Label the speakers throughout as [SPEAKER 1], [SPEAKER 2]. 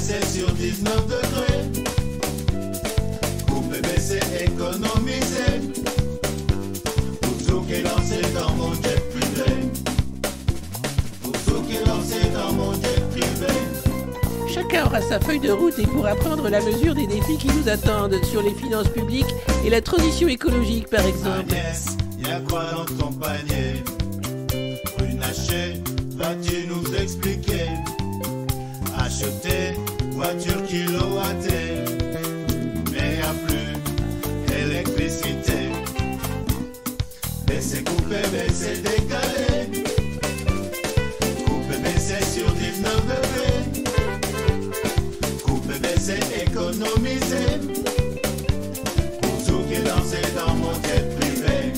[SPEAKER 1] C'est sur 19 degrés. Coupé, mais c'est économisé. Pour qui est lancé dans mon jet privé. Pour qui est lancé dans mon jet privé.
[SPEAKER 2] Chacun aura sa feuille de route et pourra prendre la mesure des défis qui nous attendent sur les finances publiques et la transition écologique par exemple.
[SPEAKER 1] Agnès, y'a quoi dans ton panier? Runacher, vas-tu nous expliquer? Acheter voiture kilowattée, mais y'a plus électricité. Mais c'est coupé, mais c'est décalé. Coupé, mais c'est sur 19 degrés. Coupé, mais c'est économisé. Pour tout qui lancé dans mon jet privé.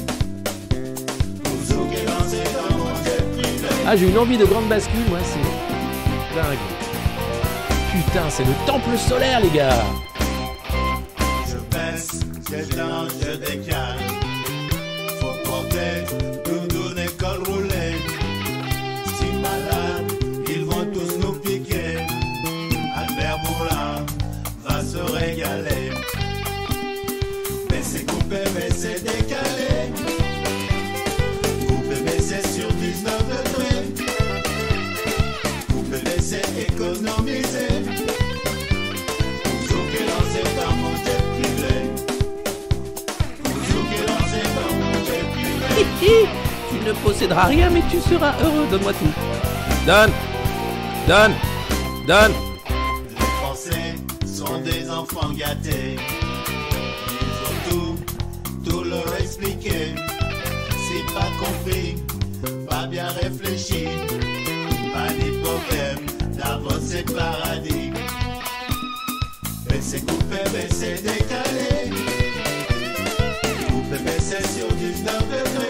[SPEAKER 1] Pour tout qui lancé dans mon jet privé.
[SPEAKER 3] Ah, j'ai une envie de grande bascule, moi, c'est dingue. Putain, c'est le temple solaire, les gars.
[SPEAKER 2] Ne posséderas rien mais tu seras heureux, donne-moi tout.
[SPEAKER 3] Donne Donne Donne
[SPEAKER 1] Les Français sont des enfants gâtés. Ils ont tout, tout leur expliqué. Si pas compris, pas bien réfléchi. Pas d'hypothèse, Davos c'est paradis. Mais c'est coupé, mais c'est décalé. Coupé, mais c'est sur 19 degrés.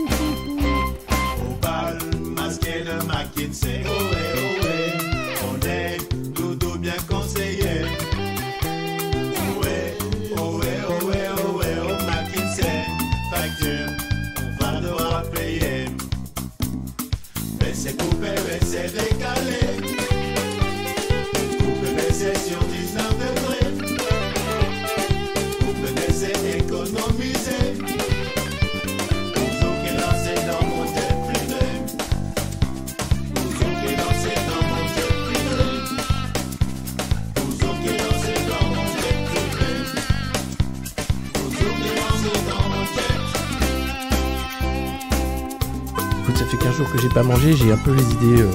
[SPEAKER 3] J'ai un peu les idées. euh,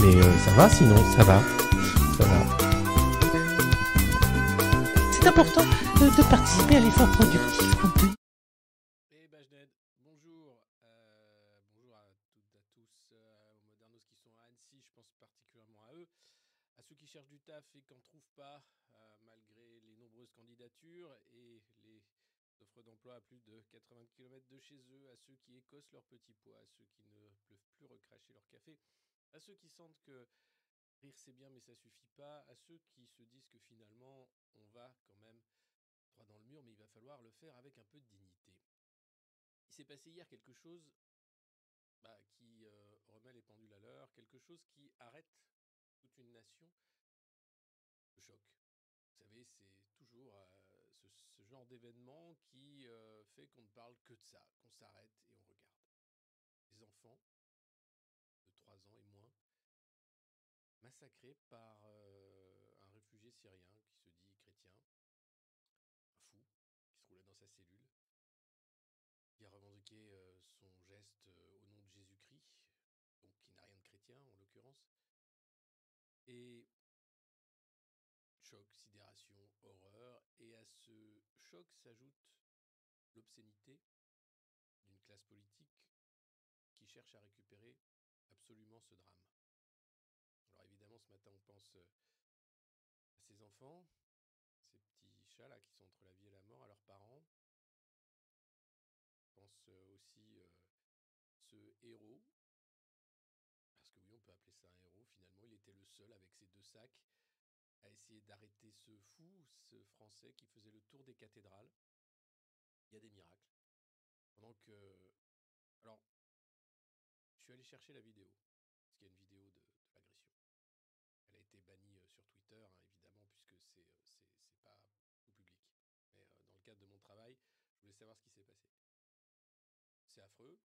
[SPEAKER 3] Mais euh, ça va sinon, ça va. Ça va.
[SPEAKER 2] C'est important de, participer à l'effort. compte tenu
[SPEAKER 3] Eh Bajned, bonjour. Euh, bonjour à toutes et à tous, euh, aux modernos qui sont à Annecy, je pense particulièrement à eux, à ceux qui cherchent du taf et qui n'en trouvent pas, euh, malgré les nombreuses candidatures et les offres d'emploi à plus de 80 km de chez eux, écossent leur petit pois, à ceux qui ne peuvent plus recracher leur café, à ceux qui sentent que rire c'est bien mais ça suffit pas, à ceux qui se disent que finalement on va quand même droit dans le mur mais il va falloir le faire avec un peu de dignité. Il s'est passé hier quelque chose bah, qui euh, remet les pendules à l'heure, quelque chose qui arrête toute une nation. Le choc. Vous savez, c'est toujours euh, ce, genre d'événement qui euh, fait qu'on ne parle que de ça, qu'on s'arrête et on de 3 ans et moins massacré par un réfugié syrien qui se dit chrétien, un fou, qui se roulait dans sa cellule, qui a revendiqué son geste au nom de Jésus-Christ, donc qui n'a rien de chrétien en l'occurrence. Et choc, sidération, horreur, et à ce choc s'ajoute l'obscénité d'une classe politique qui cherche à récupérer absolument ce drame. Alors évidemment, ce matin, on pense à ces enfants, ces petits chats là qui sont entre la vie et la mort, à leurs parents. On pense aussi ce héros, parce que oui, on peut appeler ça un héros. Finalement, il était le seul avec ses deux sacs à essayer d'arrêter ce fou, ce Français qui faisait le tour des cathédrales. Il y a des miracles. Pendant que... Alors, je suis allé chercher la vidéo, parce qu'il y a une vidéo de, l'agression. Elle a été bannie sur Twitter, hein, évidemment, puisque c'est c'est pas tout public. Mais dans le cadre de mon travail, je voulais savoir ce qui s'est passé. C'est affreux.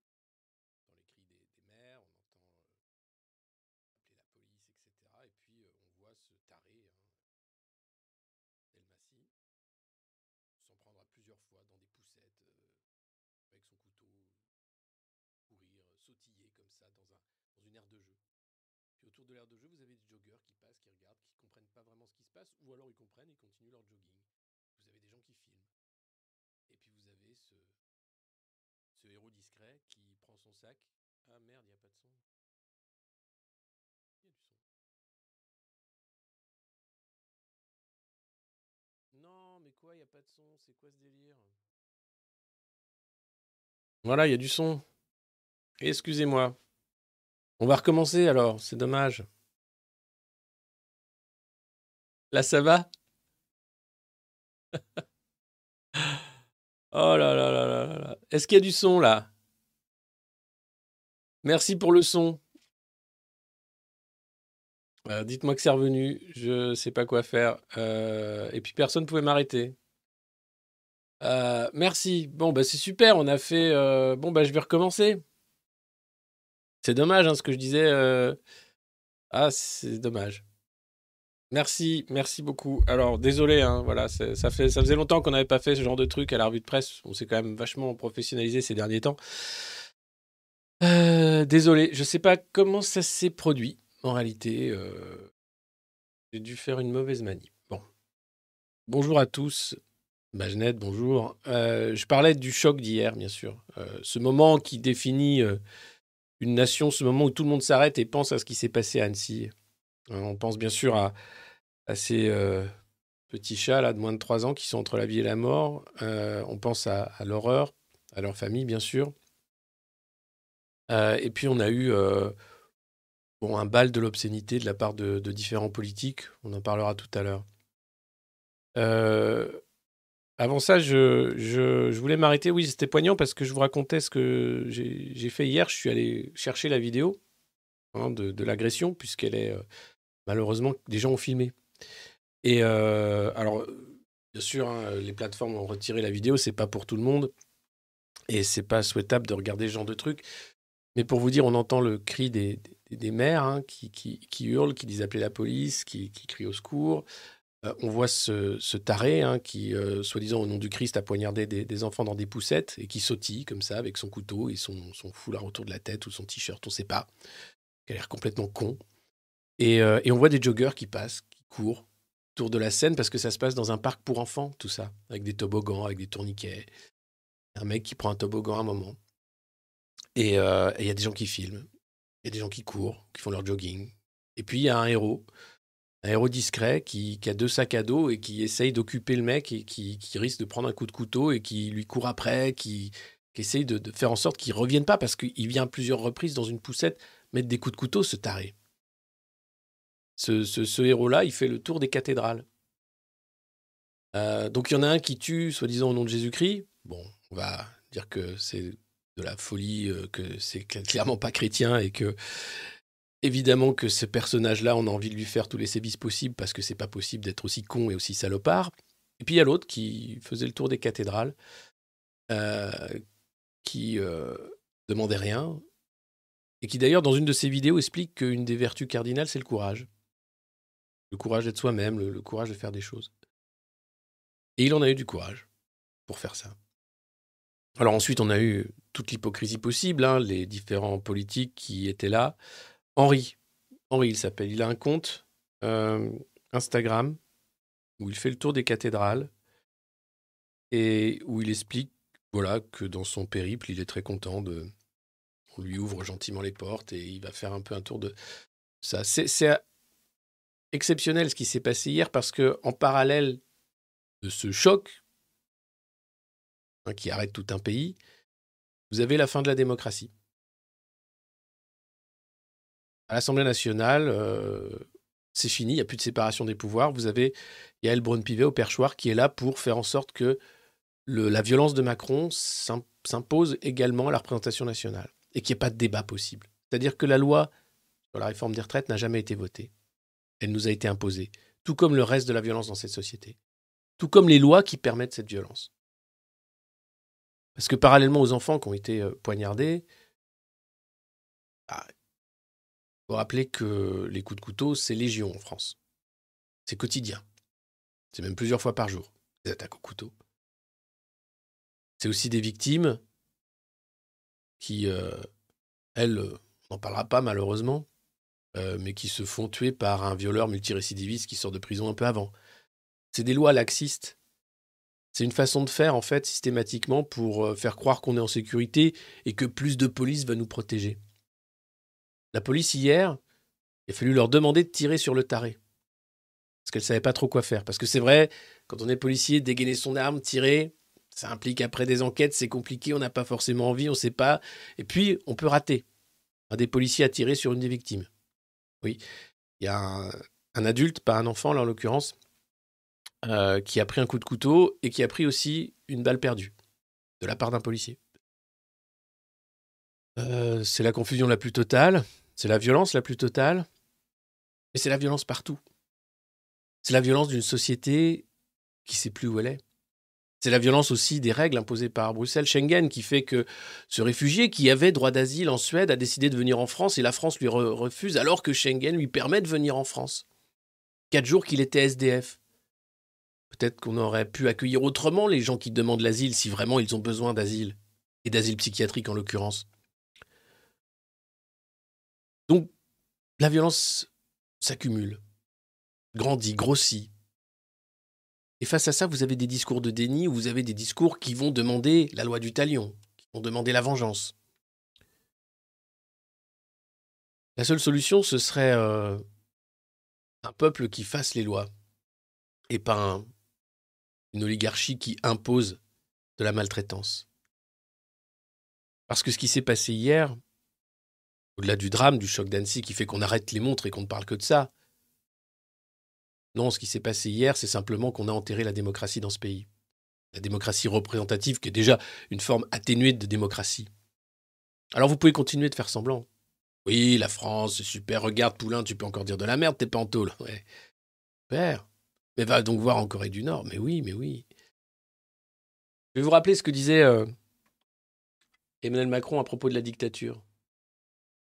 [SPEAKER 3] Dans les cris des, des mères, on entend appeler la police, etc. Et puis on voit ce taré, hein, s'en prendre à plusieurs fois dans des poussettes, avec son couteau, sautiller comme ça dans, un, dans une aire de jeu. Puis autour de l'aire de jeu, vous avez des joggeurs qui passent, qui regardent, qui comprennent pas vraiment ce qui se passe, ou alors ils comprennent et continuent leur jogging. Vous avez des gens qui filment. Et puis vous avez ce, ce héros discret qui prend son sac. Ah merde, il n'y a pas de son. Il y a du son. Non, mais quoi, il n'y a pas de son C'est quoi ce délire? Voilà, il y a du son. Excusez-moi. On va recommencer alors, c'est dommage. Là, ça va? Oh là là là là là. Est-ce qu'il y a du son là? Merci pour le son. Euh, Dites-moi que c'est revenu. Je sais pas quoi faire. Euh, et puis personne ne pouvait m'arrêter. Euh, merci. Bon, bah c'est super. On a fait. Bon, bah je vais recommencer. C'est dommage hein, ce que je disais. euh, Ah, c'est dommage. Merci, merci beaucoup. Alors, désolé, hein, voilà, ça, fait, ça faisait longtemps qu'on n'avait pas fait ce genre de truc à la revue de presse. On s'est quand même vachement professionnalisé ces derniers temps. Euh, désolé, je sais pas comment ça s'est produit. En réalité, euh, j'ai dû faire une mauvaise manie. Bon. Bonjour à tous. Majned, bonjour. Je parlais du choc d'hier, bien sûr. Ce moment qui définit une nation, ce moment où tout le monde s'arrête et pense à ce qui s'est passé à Annecy. Euh, On pense bien sûr à, ces euh, petits chats là, de moins de 3 ans qui sont entre la vie et la mort. Euh, on pense à, l'horreur, à leur famille, bien sûr. Et puis on a eu un bal de l'obscénité de la part de, de différents politiques. On en parlera tout à l'heure. Avant ça, je, je- voulais m'arrêter. Oui, c'était poignant parce que je vous racontais ce que j'ai fait hier. Je suis allé chercher la vidéo hein, de, l'agression, puisqu'elle est euh, malheureusement des gens ont filmé. Et euh, alors, bien sûr, hein, les plateformes ont retiré la vidéo. C'est pas pour tout le monde et c'est pas souhaitable de regarder ce genre de trucs. Mais pour vous dire, on entend le cri des, des, mères hein, qui, qui, qui hurlent, qui disent appeler la police, qui, qui crient au secours. Euh, on voit ce, taré hein, qui, euh, soi-disant au nom du Christ, a poignardé des, enfants dans des poussettes et qui sautille comme ça avec son couteau et son, foulard autour de la tête ou son t-shirt, on ne sait pas. Il a l'air complètement con. Et, euh, et on voit des joggeurs qui passent, qui courent autour de la scène parce que ça se passe dans un parc pour enfants, tout ça, avec des toboggans, avec des tourniquets. Un mec qui prend un toboggan à un moment. Et il y a des gens qui filment, il y a des gens qui courent, qui font leur jogging. Et puis il y a un héros, un héros discret qui, a deux sacs à dos et qui essaye d'occuper le mec et qui, risque de prendre un coup de couteau et qui lui court après, qui, essaye de, faire en sorte qu'il ne revienne pas parce qu'il vient à plusieurs reprises dans une poussette mettre des coups de couteau, ce taré. Ce, héros-là, il fait le tour des cathédrales. Euh, donc il y en a un qui tue, soi-disant au nom de Jésus-Christ. Bon, on va dire que c'est de la folie, euh, que c'est cl- clairement pas chrétien et que évidemment que ce personnage-là, on a envie de lui faire tous les sévices possibles parce que c'est pas possible d'être aussi con et aussi salopard. Et puis il y a l'autre qui faisait le tour des cathédrales, euh, qui euh, demandait rien et qui d'ailleurs dans une de ses vidéos explique qu'une des vertus cardinales c'est le courage, le courage d'être soi-même, le- courage de faire des choses. Et il en a eu du courage pour faire ça. Alors ensuite, on a eu toute l'hypocrisie possible, hein, les différents politiques qui étaient là. Henri, Henri, il s'appelle, il a un compte euh, Instagram. où il fait le tour des cathédrales et où il explique voilà, que dans son périple, il est très content de. On lui ouvre gentiment les portes et il va faire un peu un tour de ça. C'est exceptionnel ce qui s'est passé hier parce que en parallèle de ce choc hein, qui arrête tout un pays, vous avez la fin de la démocratie. À l'Assemblée nationale, euh, c'est fini, il n'y a plus de séparation des pouvoirs. Vous avez Yael Braun-Pivet au perchoir qui est là pour faire en sorte que la violence de Macron s'impose également à la représentation nationale et qu'il n'y ait pas de débat possible. C'est-à-dire que la loi sur la réforme des retraites n'a jamais été votée. Elle nous a été imposée, tout comme le reste de la violence dans cette société, tout comme les lois qui permettent cette violence. Parce que parallèlement aux enfants qui ont été euh, poignardés, faut rappeler que les coups de couteau, c'est légion en France. C'est quotidien. C'est même plusieurs fois par jour, des attaques au couteau. C'est aussi des victimes qui, euh, elles, on n'en parlera pas malheureusement, euh, mais qui se font tuer par un violeur multirécidiviste qui sort de prison un peu avant. C'est des lois laxistes. C'est une façon de faire, en fait, systématiquement pour euh, faire croire qu'on est en sécurité et que plus de police va nous protéger. La police, hier, il a fallu leur demander de tirer sur le taré. Parce qu'elle ne savait pas trop quoi faire. Parce que c'est vrai, quand on est policier, dégainer son arme, tirer, ça implique après des enquêtes, c'est compliqué, on n'a pas forcément envie, on ne sait pas. Et puis, on peut rater. Un des policiers a tiré sur une des victimes. Oui. Il y a un, adulte, pas un enfant là en l'occurrence, euh, qui a pris un coup de couteau et qui a pris aussi une balle perdue de la part d'un policier. Euh, c'est la confusion la plus totale, c'est la violence la plus totale, mais c'est la violence partout. C'est la violence d'une société qui ne sait plus où elle est. C'est la violence aussi des règles imposées par Bruxelles, Schengen, qui fait que ce réfugié qui avait droit d'asile en Suède a décidé de venir en France et la France lui refuse alors que Schengen lui permet de venir en France. Quatre jours qu'il était SDF. Peut-être qu'on aurait pu accueillir autrement les gens qui demandent l'asile si vraiment ils ont besoin d'asile, et d'asile psychiatrique en l'occurrence. Donc, la violence s'accumule, grandit, grossit. Et face à ça, vous avez des discours de déni ou vous avez des discours qui vont demander la loi du talion, qui vont demander la vengeance. La seule solution, ce serait euh, un peuple qui fasse les lois et pas une oligarchie qui impose de la maltraitance. Parce que ce qui s'est passé hier, au-delà du drame, du choc d'Annecy qui fait qu'on arrête les montres et qu'on ne parle que de ça. Non, ce qui s'est passé hier, c'est simplement qu'on a enterré la démocratie dans ce pays. La démocratie représentative, qui est déjà une forme atténuée de démocratie. Alors vous pouvez continuer de faire semblant. Oui, la France, c'est super, regarde Poulain, tu peux encore dire de la merde, t'es pas en tôle. Super. Mais va donc voir en Corée du Nord. Mais oui, mais oui. Je vais vous rappeler ce que disait euh, Emmanuel Macron à propos de la dictature.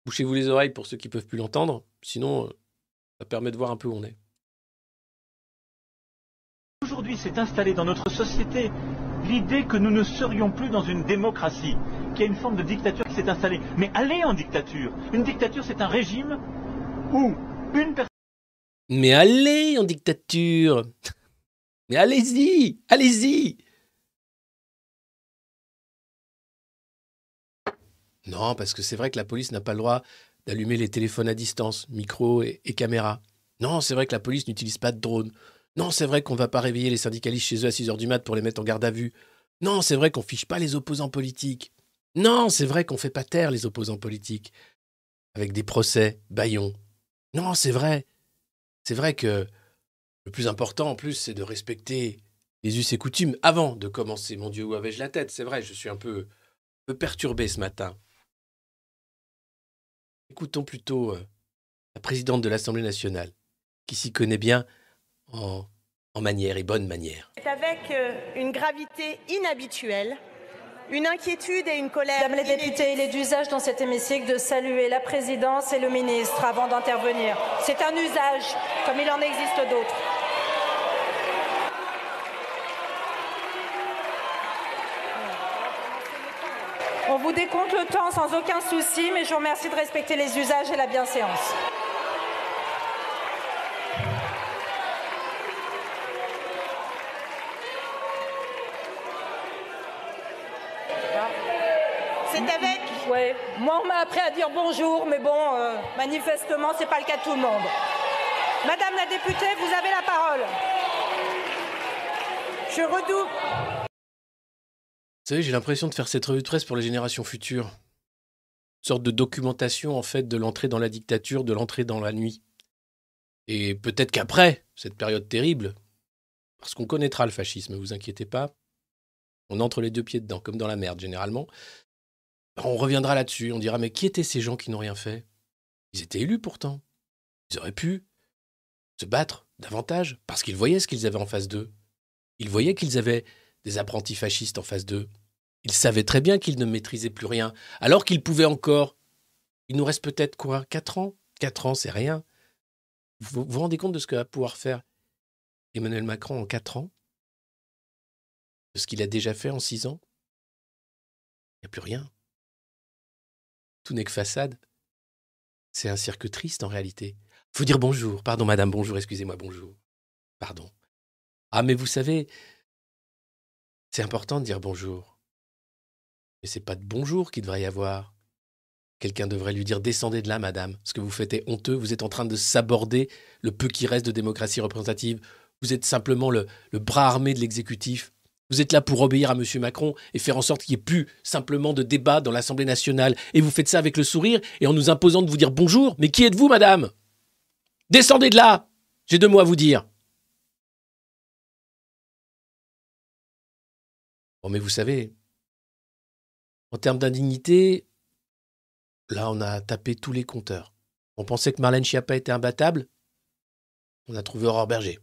[SPEAKER 3] Bouchez-vous les oreilles pour ceux qui peuvent plus l'entendre, sinon euh, ça permet de voir un peu où on est.
[SPEAKER 4] Aujourd'hui s'est installée dans notre société l'idée que nous ne serions plus dans une démocratie, qu'il y a une forme de dictature qui s'est installée. Mais allez en dictature. Une dictature, c'est un régime où une personne...
[SPEAKER 3] Mais allez en dictature Mais allez-y Allez-y Non, parce que c'est vrai que la police n'a pas le droit d'allumer les téléphones à distance, micro et, caméra. Non, c'est vrai que la police n'utilise pas de drone. Non, c'est vrai qu'on ne va pas réveiller les syndicalistes chez eux à 6 heures du mat pour les mettre en garde à vue. Non, c'est vrai qu'on fiche pas les opposants politiques. Non, c'est vrai qu'on fait pas taire les opposants politiques. Avec des procès, baillons. Non, c'est vrai. C'est vrai que le plus important en plus, c'est de respecter les us et coutumes avant de commencer. Mon Dieu, où avais-je la tête? C'est vrai, je suis un peu, un peu perturbé ce matin. Écoutons plutôt euh, la présidente de l'Assemblée nationale, qui s'y connaît bien en, en manière et bonne manière.
[SPEAKER 5] C'est avec euh, une gravité inhabituelle, une inquiétude et une colère.
[SPEAKER 6] Mesdames les députés, il est d'usage dans cet hémicycle de saluer la présidence et le ministre avant d'intervenir. C'est un usage, comme il en existe d'autres. On vous décompte le temps sans aucun souci, mais je vous remercie de respecter les usages et la bienséance.
[SPEAKER 5] C'est avec
[SPEAKER 6] Moi, on m'a appris à dire bonjour, mais bon, euh, manifestement, c'est pas le cas de tout le monde. Madame la députée, vous avez la parole. Je redouble.
[SPEAKER 3] Vous savez, j'ai l'impression de faire cette revue de presse pour les générations futures. Une sorte de documentation, en fait, de l'entrée dans la dictature, de l'entrée dans la nuit. Et peut-être qu'après cette période terrible, parce qu'on connaîtra le fascisme, vous inquiétez pas, on entre les deux pieds dedans, comme dans la merde généralement, on reviendra là-dessus, on dira mais qui étaient ces gens qui n'ont rien fait? Ils étaient élus pourtant. Ils auraient pu se battre davantage, parce qu'ils voyaient ce qu'ils avaient en face d'eux. Ils voyaient qu'ils avaient des apprentis fascistes en face d'eux. Ils savaient très bien qu'ils ne maîtrisaient plus rien, alors qu'ils pouvaient encore. Il nous reste peut-être quoi? Quatre ans? Quatre ans, c'est rien. Vous vous rendez compte de ce que va pouvoir faire Emmanuel Macron en quatre ans? De ce qu'il a déjà fait en six ans? Il n'y a plus rien. Tout n'est que façade. C'est un cirque triste en réalité. Faut dire bonjour. Pardon, madame, bonjour, excusez-moi, bonjour. Pardon. Ah, mais vous savez, c'est important de dire bonjour. Mais c'est pas de bonjour qu'il devrait y avoir. Quelqu'un devrait lui dire descendez de là, madame. Ce que vous faites est honteux. Vous êtes en train de s'aborder le peu qui reste de démocratie représentative. Vous êtes simplement le, le bras armé de l'exécutif. Vous êtes là pour obéir à M. Macron et faire en sorte qu'il n'y ait plus simplement de débat dans l'Assemblée nationale. Et vous faites ça avec le sourire et en nous imposant de vous dire bonjour. Mais qui êtes-vous, madame? Descendez de là J'ai deux mots à vous dire. Mais vous savez, en termes d'indignité, là, on a tapé tous les compteurs. On pensait que Marlène Schiappa était imbattable. On a trouvé Aurore Berger.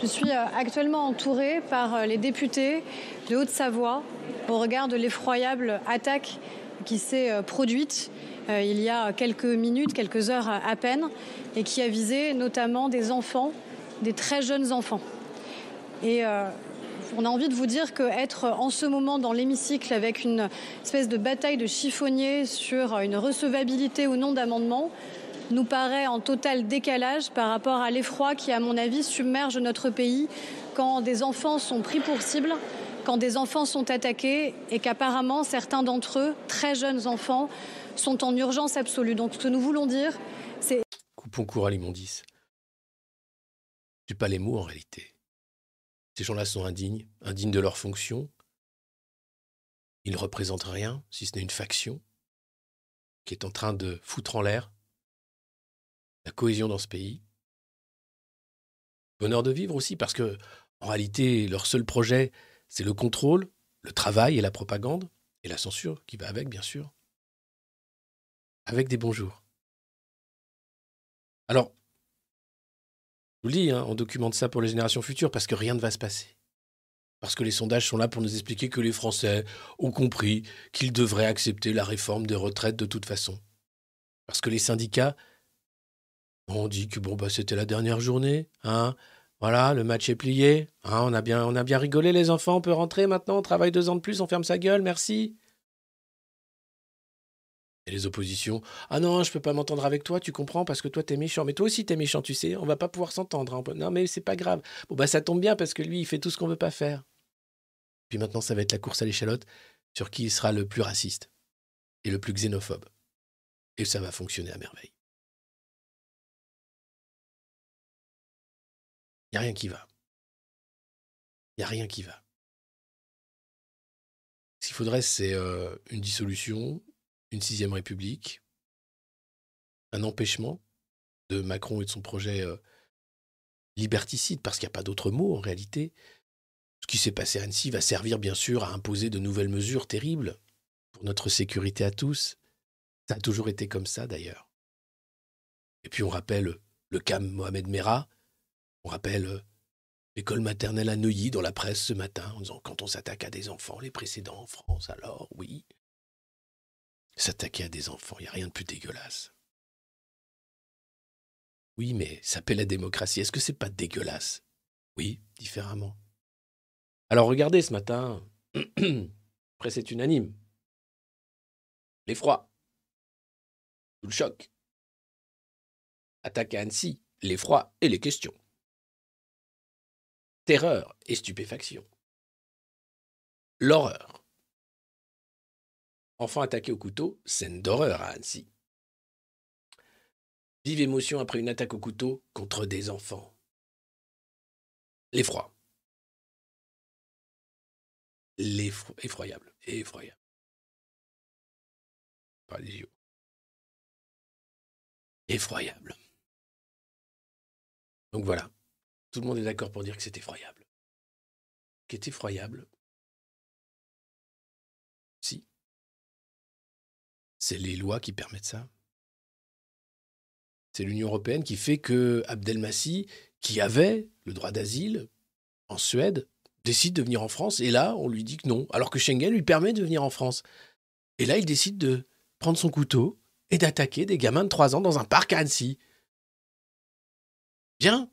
[SPEAKER 7] Je suis euh, actuellement entourée par euh, les députés de Haute-Savoie au regard de l'effroyable attaque qui s'est euh, produite il y a quelques minutes, quelques heures à peine, et qui a visé notamment des enfants, des très jeunes enfants. Et on a envie de vous dire qu'être en ce moment dans l'hémicycle avec une espèce de bataille de chiffonniers sur une recevabilité ou non d'amendement, nous paraît en total décalage par rapport à l'effroi qui, à mon avis, submerge notre pays quand des enfants sont pris pour cible, quand des enfants sont attaqués et qu'apparemment certains d'entre eux, très jeunes enfants, sont en urgence absolue. Donc ce que nous voulons dire, c'est...
[SPEAKER 3] Coupons court à l'immondice. Je pas mots en réalité. Ces gens-là sont indignes, indignes de leur fonction. Ils ne représentent rien, si ce n'est une faction qui est en train de foutre en l'air la cohésion dans ce pays. Bonheur de vivre aussi, parce que, en réalité, leur seul projet, c'est le contrôle, le travail et la propagande, et la censure qui va avec, bien sûr. Avec des bons jours. Alors, je vous le dis, hein, on documente ça pour les générations futures, parce que rien ne va se passer. Parce que les sondages sont là pour nous expliquer que les Français ont compris qu'ils devraient accepter la réforme des retraites de toute façon. Parce que les syndicats on dit que bon bah c'était la dernière journée, hein. Voilà, le match est plié. Hein, on, a bien, on a bien rigolé les enfants, on peut rentrer maintenant, on travaille deux ans de plus, on ferme sa gueule, merci. Et les oppositions, ah non, je peux pas m'entendre avec toi, tu comprends, parce que toi t'es méchant, mais toi aussi t'es méchant, tu sais, on va pas pouvoir s'entendre. Hein. Non mais c'est pas grave. Bon bah ça tombe bien parce que lui il fait tout ce qu'on veut pas faire. Puis maintenant ça va être la course à l'échalote sur qui sera le plus raciste et le plus xénophobe. Et ça va fonctionner à merveille. Il n'y a rien qui va. Il n'y a rien qui va. Ce qu'il faudrait, c'est euh, une dissolution, une sixième république, un empêchement de Macron et de son projet euh, liberticide, parce qu'il n'y a pas d'autre mot en réalité. Ce qui s'est passé à Annecy va servir bien sûr à imposer de nouvelles mesures terribles pour notre sécurité à tous. Ça a toujours été comme ça d'ailleurs. Et puis on rappelle le cas Mohamed Merah, on rappelle euh, l'école maternelle à Neuilly dans la presse ce matin en disant quand on s'attaque à des enfants, les précédents en France, alors oui. S'attaquer à des enfants, il n'y a rien de plus dégueulasse. Oui, mais ça paie la démocratie. Est-ce que c'est pas dégueulasse? Oui, différemment. Alors regardez ce matin, après c'est unanime. L'effroi. Tout le choc. Attaque à Annecy, l'effroi et les questions terreur et stupéfaction. L'horreur. Enfant attaqué au couteau, scène d'horreur à Annecy. Vive émotion après une attaque au couteau contre des enfants. L'effroi. L'effro- Effroyable. Effroyable. Pas. Effroyable. Donc voilà. Tout le monde est d'accord pour dire que c'est effroyable. Ce qui est effroyable, c'est les lois qui permettent ça. C'est l'Union européenne qui fait que Abdelmassi, qui avait le droit d'asile en Suède, décide de venir en France. Et là, on lui dit que non, alors que Schengen lui permet de venir en France. Et là, il décide de prendre son couteau et d'attaquer des gamins de 3 ans dans un parc à Annecy. Bien.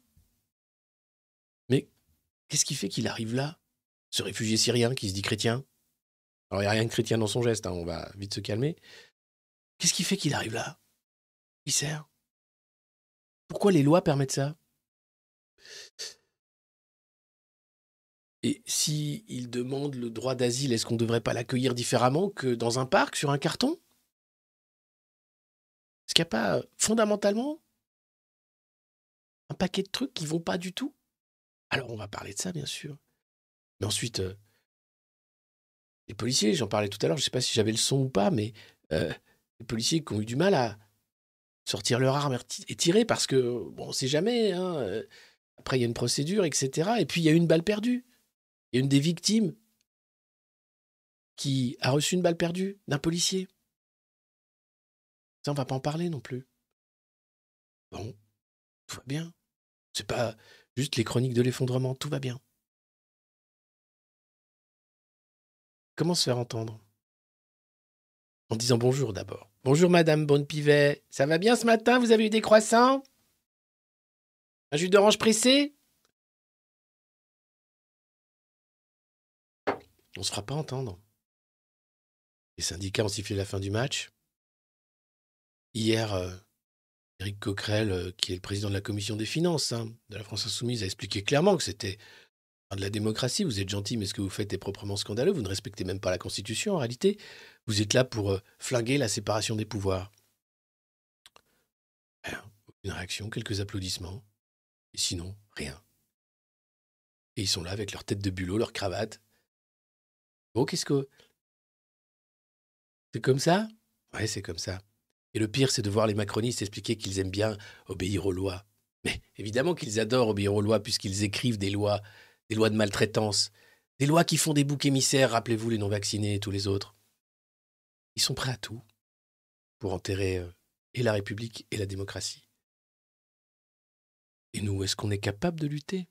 [SPEAKER 3] Mais qu'est-ce qui fait qu'il arrive là Ce réfugié syrien qui se dit chrétien? Alors, il n'y a rien de chrétien dans son geste, hein, on va vite se calmer. Qu'est-ce qui fait qu'il arrive là? Il sert? Pourquoi les lois permettent ça? Et si il demande le droit d'asile, est-ce qu'on ne devrait pas l'accueillir différemment que dans un parc, sur un carton? Est-ce qu'il n'y a pas euh, fondamentalement un paquet de trucs qui vont pas du tout? Alors on va parler de ça, bien sûr. Mais ensuite, euh, les policiers, j'en parlais tout à l'heure, je ne sais pas si j'avais le son ou pas, mais euh, les policiers qui ont eu du mal à sortir leur arme et ti- et tirer parce que, bon, on ne sait jamais. hein, euh, après, il y a une procédure, etc. Et puis, il y a une balle perdue. Il y a une des victimes qui a reçu une balle perdue d'un policier. Ça, on va pas en parler non plus. Bon, tout va bien. C'est pas juste les chroniques de l'effondrement, tout va bien. Comment se faire entendre? En disant bonjour d'abord. Bonjour Madame Bonne-Pivet. Ça va bien ce matin? Vous avez eu des croissants? Un jus d'orange pressé? On se fera pas entendre. Les syndicats ont sifflé la fin du match. Hier, euh, Éric Coquerel, euh, qui est le président de la commission des finances hein, de la France Insoumise, a expliqué clairement que c'était de la démocratie. Vous êtes gentil, mais ce que vous faites est proprement scandaleux. Vous ne respectez même pas la Constitution. En réalité, vous êtes là pour euh, flinguer la séparation des pouvoirs. Aucune réaction, quelques applaudissements. Et sinon, rien. Et ils sont là avec leur tête de bulot, leur cravate. Bon, qu'est-ce que. C'est comme ça? Ouais, c'est comme ça. Et le pire, c'est de voir les macronistes expliquer qu'ils aiment bien obéir aux lois. Mais évidemment qu'ils adorent obéir aux lois puisqu'ils écrivent des lois, des lois de maltraitance, des lois qui font des boucs émissaires, rappelez-vous les non-vaccinés et tous les autres. Ils sont prêts à tout pour enterrer euh, et la République et la démocratie. Et nous, est-ce qu'on est capable de lutter?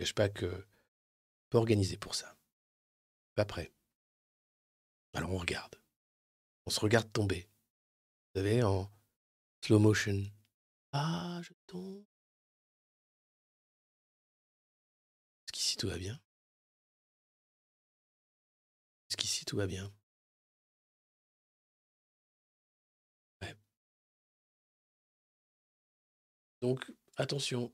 [SPEAKER 3] Je ne pas que pas organisé pour ça. Pas prêt. Alors on regarde. On se regarde tomber. Vous savez, en slow motion. Ah, je tombe. Est-ce qu'ici tout va bien? Est-ce qu'ici tout va bien. Donc, attention.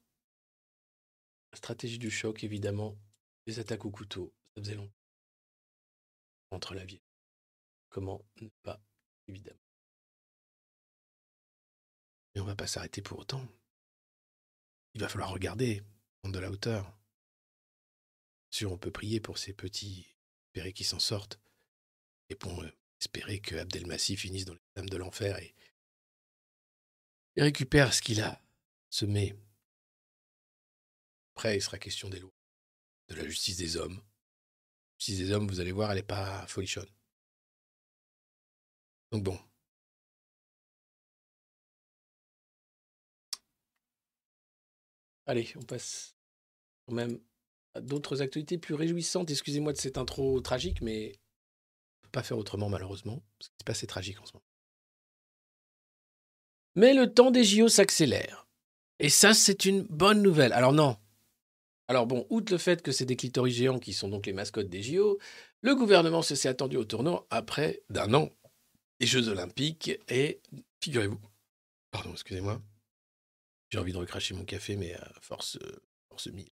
[SPEAKER 3] Stratégie du choc, évidemment. Les attaques au couteau, ça faisait longtemps. Entre la vie. Comment ne pas, évidemment. Mais on va pas s'arrêter pour autant. Il va falloir regarder, prendre de la hauteur. Sûr, on peut prier pour ces petits, espérer qu'ils s'en sortent. Et pour euh, espérer que Abdelmassi finisse dans les flammes de l'enfer et, et récupère ce qu'il a semé. Après, il sera question des lois de la justice des hommes. La justice des hommes, vous allez voir, elle n'est pas folichonne. Donc bon. Allez, on passe quand même d'autres actualités plus réjouissantes. Excusez-moi de cette intro tragique, mais on ne peut pas faire autrement malheureusement. Ce qui se passe est tragique en ce moment. Mais le temps des JO s'accélère. Et ça, c'est une bonne nouvelle. Alors non, alors bon, outre le fait que c'est des clitoris géants qui sont donc les mascottes des JO, le gouvernement se s'est attendu au tournant après d'un an des Jeux Olympiques et figurez-vous, pardon, excusez-moi, j'ai envie de recracher mon café, mais force, euh, force mille.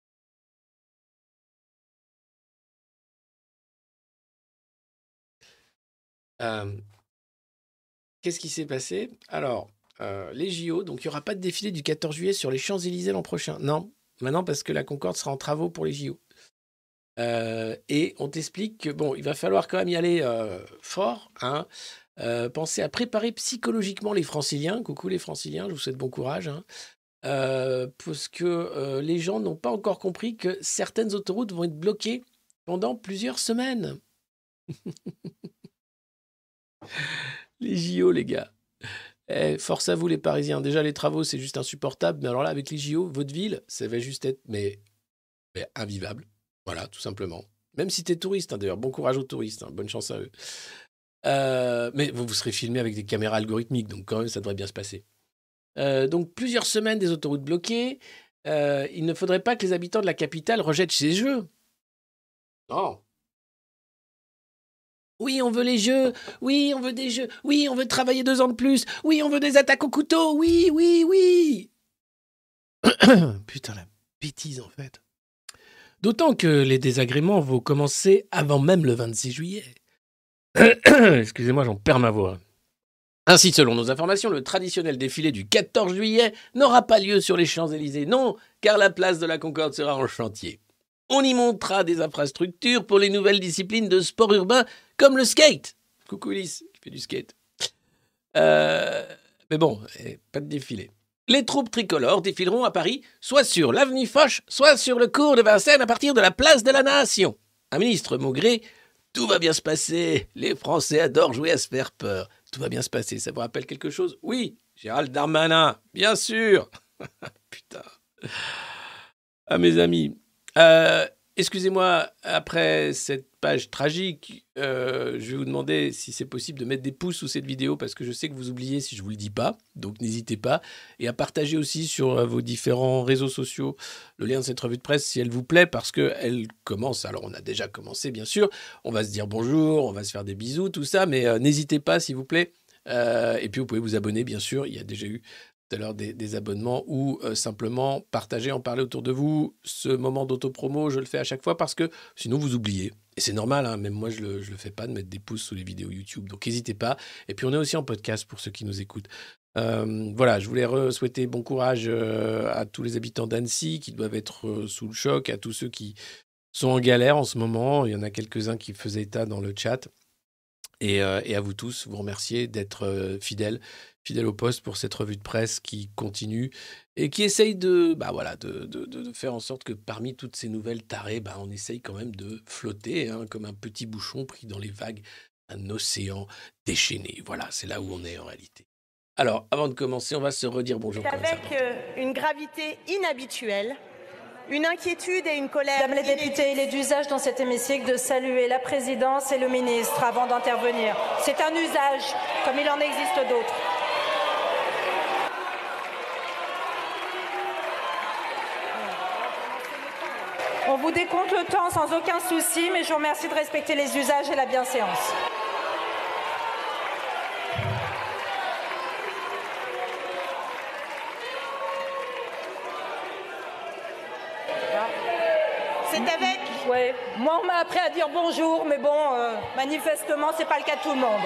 [SPEAKER 3] Euh, Qu'est-ce qui s'est passé? Alors, euh, les JO, donc il n'y aura pas de défilé du 14 juillet sur les Champs-Élysées l'an prochain. Non, maintenant parce que la Concorde sera en travaux pour les JO. Euh, et on t'explique que bon, il va falloir quand même y aller fort. Hein. Pensez à préparer psychologiquement les franciliens. Coucou les franciliens, je vous souhaite bon courage. hein. Parce que les gens n'ont pas encore compris que certaines autoroutes vont être bloquées pendant plusieurs semaines. les JO, les gars. Eh, force à vous les Parisiens. Déjà les travaux, c'est juste insupportable. Mais alors là, avec les JO, votre ville, ça va juste être mais, mais invivable. Voilà, tout simplement. Même si t'es touriste, hein, d'ailleurs, bon courage aux touristes, hein, bonne chance à eux. Euh, mais vous, vous serez filmé avec des caméras algorithmiques, donc quand même, ça devrait bien se passer. Euh, donc plusieurs semaines des autoroutes bloquées. Euh, il ne faudrait pas que les habitants de la capitale rejettent ces jeux. Non. Oui, on veut les jeux. Oui, on veut des jeux. Oui, on veut travailler deux ans de plus. Oui, on veut des attaques au couteau. Oui, oui, oui. Putain, la bêtise en fait. D'autant que les désagréments vont commencer avant même le 26 juillet. Excusez-moi, j'en perds ma voix. Ainsi, selon nos informations, le traditionnel défilé du 14 juillet n'aura pas lieu sur les Champs-Élysées, non, car la place de la Concorde sera en chantier. On y montera des infrastructures pour les nouvelles disciplines de sport urbain comme le skate. Coucou Lys, qui fait du skate. Euh, mais bon, eh, pas de défilé. Les troupes tricolores défileront à Paris, soit sur l'avenue Foch, soit sur le cours de Vincennes à partir de la place de la Nation. Un ministre Maugré, tout va bien se passer. Les Français adorent jouer à se faire peur. Tout va bien se passer. Ça vous rappelle quelque chose? Oui, Gérald Darmanin, bien sûr. Putain. Ah, mes amis. Euh, Excusez-moi, après cette page tragique, euh, je vais vous demander si c'est possible de mettre des pouces sous cette vidéo parce que je sais que vous oubliez si je vous le dis pas. Donc n'hésitez pas. Et à partager aussi sur euh, vos différents réseaux sociaux le lien de cette revue de presse si elle vous plaît parce qu'elle commence. Alors on a déjà commencé bien sûr. On va se dire bonjour, on va se faire des bisous, tout ça. Mais n'hésitez pas s'il vous plaît. Et puis vous pouvez vous abonner bien sûr. Il y a déjà eu tout à l'heure des, abonnements ou euh, simplement partager, en parler autour de vous. Ce moment d'autopromo, je le fais à chaque fois parce que sinon vous oubliez. Et c'est normal, hein, même moi je je le fais pas de mettre des pouces sous les vidéos YouTube. Donc n'hésitez pas. Et puis on est aussi en podcast pour ceux qui nous écoutent. Euh, voilà, je voulais souhaiter bon courage euh, à tous les habitants d'Annecy qui doivent être sous le choc, à tous ceux qui sont en galère en ce moment. Il y en a quelques-uns qui faisaient état dans le chat. Et, et à vous tous, vous remercier d'être fidèles, fidèles au poste pour cette revue de presse qui continue et qui essaye de, bah voilà, de, de- de- de faire en sorte que parmi toutes ces nouvelles tarées, bah, on essaye quand même de flotter hein, comme un petit bouchon pris dans les vagues d'un océan déchaîné. Voilà, c'est là où on est en réalité. Alors, avant de commencer, on va se redire bonjour.
[SPEAKER 5] Avec euh, une gravité inhabituelle, une inquiétude et une colère.
[SPEAKER 6] Mesdames les députés, il est d'usage dans cet hémicycle de saluer la présidence et le ministre avant d'intervenir. C'est un usage, comme il en existe d'autres. On vous décompte le temps sans aucun souci, mais je vous remercie de respecter les usages et la bienséance.
[SPEAKER 5] C'est avec
[SPEAKER 6] Ouais, moi on m'a appris à dire bonjour, mais bon, euh, manifestement, c'est pas le cas de tout le monde.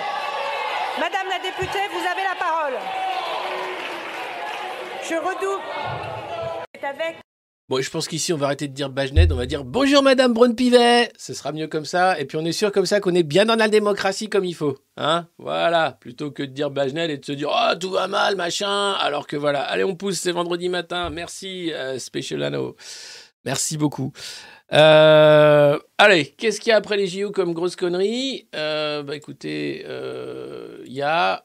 [SPEAKER 6] Madame la députée, vous avez la parole.
[SPEAKER 5] Je redoute. C'est avec
[SPEAKER 3] Bon, je pense qu'ici, on va arrêter de dire Bajned, on va dire bonjour Madame Braun-Pivet. Ce sera mieux comme ça. Et puis, on est sûr comme ça qu'on est bien dans la démocratie comme il faut. Hein Voilà. Plutôt que de dire Bajned et de se dire oh, tout va mal, machin. Alors que voilà. Allez, on pousse, c'est vendredi matin. Merci, euh, Special Anno. Merci beaucoup. Euh, allez, qu'est-ce qu'il y a après les JO comme grosse connerie? Euh, Bah écoutez, euh, il y a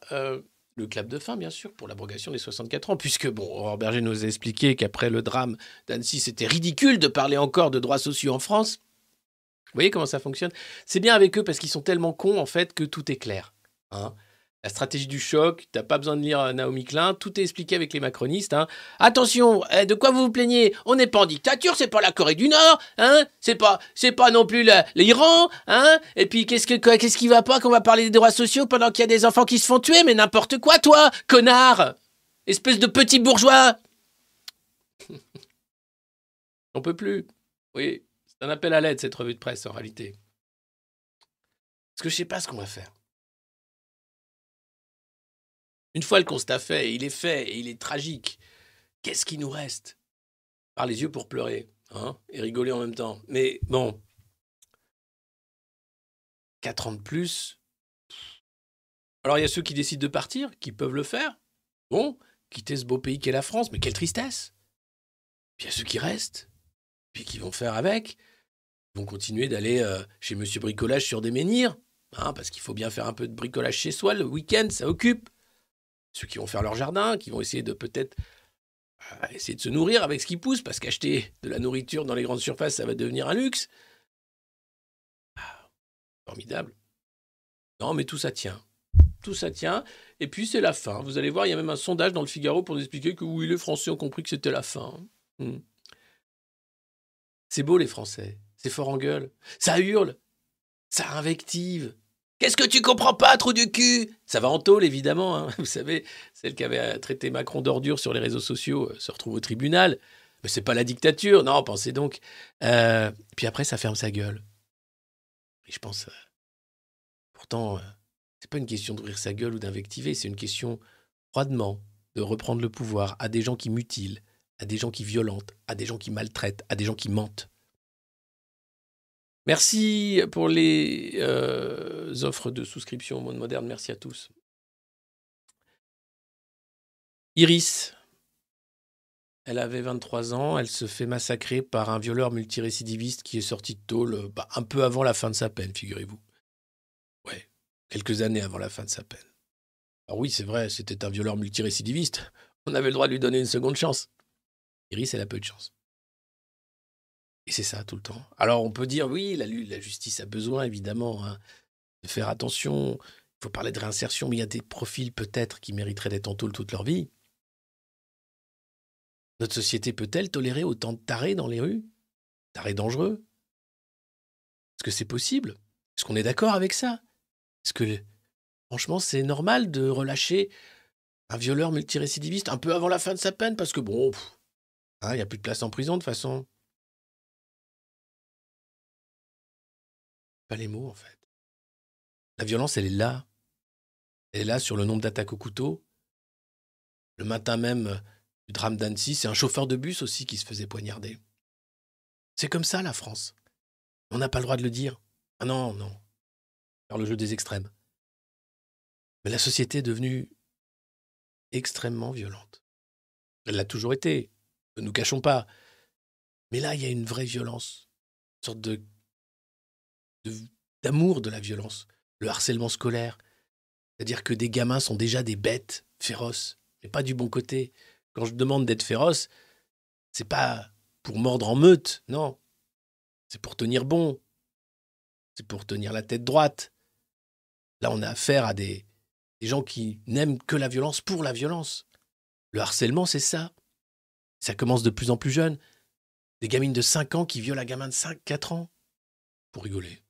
[SPEAKER 3] le clap de fin, bien sûr, pour l'abrogation des 64 ans, puisque, bon, Berger nous a expliqué qu'après le drame d'Annecy, c'était ridicule de parler encore de droits sociaux en France. Vous voyez comment ça fonctionne? C'est bien avec eux parce qu'ils sont tellement cons, en fait, que tout est clair. Hein la stratégie du choc, t'as pas besoin de lire euh, Naomi Klein, tout est expliqué avec les macronistes. Hein. Attention, eh, de quoi vous vous plaignez? On n'est pas en dictature, c'est pas la Corée du Nord, hein? C'est pas, c'est pas non plus l'Iran, hein? Et puis qu'est-ce qu'est-ce qui va pas qu'on va parler des droits sociaux pendant qu'il y a des enfants qui se font tuer? Mais n'importe quoi, toi, connard Espèce de petit bourgeois On peut plus. Oui, c'est un appel à l'aide cette revue de presse en réalité. Parce que je sais pas ce qu'on va faire. Une fois le constat fait, il est fait et il est tragique, qu'est-ce qui nous reste? Par les yeux pour pleurer hein, et rigoler en même temps. Mais bon, 4 ans de plus. Alors il y a ceux qui décident de partir, qui peuvent le faire. Bon, quitter ce beau pays qu'est la France, mais quelle tristesse. Puis il y a ceux qui restent, puis qui vont faire avec, ils vont continuer d'aller euh, chez Monsieur Bricolage sur des menhirs, hein, parce qu'il faut bien faire un peu de bricolage chez soi le week-end, ça occupe. Ceux qui vont faire leur jardin, qui vont essayer de peut-être euh, essayer de se nourrir avec ce qui pousse, parce qu'acheter de la nourriture dans les grandes surfaces, ça va devenir un luxe. Ah, formidable. Non, mais tout ça tient. Tout ça tient. Et puis c'est la fin. Vous allez voir, il y a même un sondage dans le Figaro pour nous expliquer que oui, les Français ont compris que c'était la fin. Hmm. C'est beau les Français. C'est fort en gueule. Ça hurle. Ça invective. Qu'est-ce que tu comprends pas, trou du cul? Ça va en tôle, évidemment. Hein. Vous savez, celle qui avait traité Macron d'ordure sur les réseaux sociaux euh, se retrouve au tribunal. Mais c'est pas la dictature, non, pensez donc. Euh, puis après, ça ferme sa gueule. Et je pense. Euh, pourtant, c'est pas une question d'ouvrir sa gueule ou d'invectiver, c'est une question froidement de reprendre le pouvoir à des gens qui mutilent, à des gens qui violentent, à des gens qui maltraitent, à des gens qui mentent. Merci pour les euh, offres de souscription au monde moderne. Merci à tous. Iris, elle avait 23 ans, elle se fait massacrer par un violeur multirécidiviste qui est sorti de tôle bah, un peu avant la fin de sa peine, figurez-vous. Ouais, quelques années avant la fin de sa peine. Alors oui, c'est vrai, c'était un violeur multirécidiviste. On avait le droit de lui donner une seconde chance. Iris, elle a peu de chance. Et c'est ça tout le temps. Alors on peut dire, oui, la, justice a besoin évidemment hein, de faire attention, il faut parler de réinsertion, mais il y a des profils peut-être qui mériteraient d'être en tôle toute leur vie. Notre société peut-elle tolérer autant de tarés dans les rues? Tarés dangereux? Est-ce que c'est possible? Est-ce qu'on est d'accord avec ça? Est-ce que, franchement, c'est normal de relâcher un violeur multirécidiviste un peu avant la fin de sa peine? Parce que, bon, hein, il n'y a plus de place en prison de toute façon. Les mots, en fait. La violence, elle est là. Elle est là sur le nombre d'attaques au couteau. Le matin même euh, du drame d'Annecy, c'est un chauffeur de bus aussi qui se faisait poignarder. C'est comme ça, la France. On n'a pas le droit de le dire. Ah non, non. Faire le jeu des extrêmes. Mais la société est devenue extrêmement violente. Elle l'a toujours été. Ne nous cachons pas. Mais là, il y a une vraie violence. Une sorte de d'amour de, la violence, le harcèlement scolaire. C'est-à-dire que des gamins sont déjà des bêtes féroces, mais pas du bon côté. Quand je demande d'être féroce, c'est pas pour mordre en meute, non. C'est pour tenir bon. C'est pour tenir la tête droite. Là, on a affaire à des, des gens qui n'aiment que la violence pour la violence. Le harcèlement, c'est ça. Ça commence de plus en plus jeune. Des gamines de 5 ans qui violent un gamin de 5, 4 ans. Pour rigoler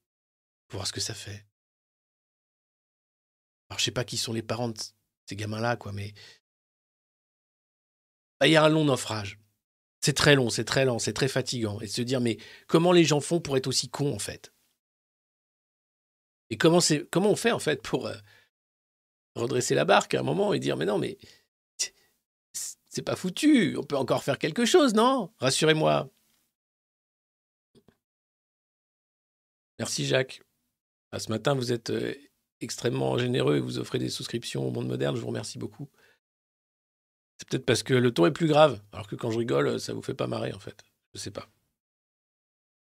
[SPEAKER 3] voir ce que ça fait. Alors, je sais pas qui sont les parents de ces gamins-là, quoi, mais. Bah, il y a un long naufrage. C'est très long, c'est très lent, c'est très fatigant. Et de se dire, mais comment les gens font pour être aussi cons, en fait? Et comment, comment on fait, en fait, pour euh, redresser la barque à un moment et dire, mais non, mais. C'est pas foutu, on peut encore faire quelque chose, non? Rassurez-moi. Merci Jacques. Ah, ce matin, vous êtes euh, extrêmement généreux et vous offrez des souscriptions au monde moderne. Je vous remercie beaucoup. C'est peut-être parce que le ton est plus grave, alors que quand je rigole, ça vous fait pas marrer en fait. Je sais pas.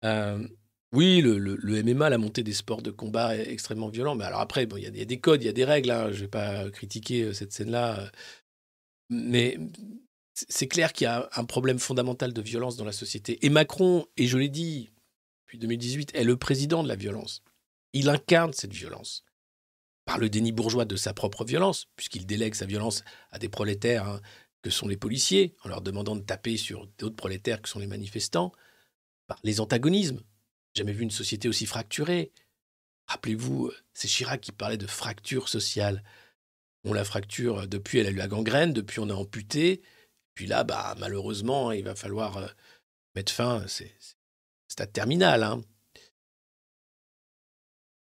[SPEAKER 3] Euh, oui, le, MMA, la montée des sports de combat est extrêmement violent. Mais alors après, il y, a des codes, il y a des règles. Hein. Je ne vais pas critiquer euh, cette scène-là. Mais c'est clair qu'il y a un problème fondamental de violence dans la société. Et Macron, et je l'ai dit depuis 2018, est le président de la violence. Il incarne cette violence par le déni bourgeois de sa propre violence, puisqu'il délègue sa violence à des prolétaires hein, que sont les policiers, en leur demandant de taper sur d'autres prolétaires que sont les manifestants, par les antagonismes. Jamais vu une société aussi fracturée. Rappelez-vous, c'est Chirac qui parlait de fracture sociale. On la fracture, depuis elle a eu la gangrène, depuis on a amputé, puis là, bah, malheureusement, il va falloir euh, mettre fin, c'est stade terminal. Hein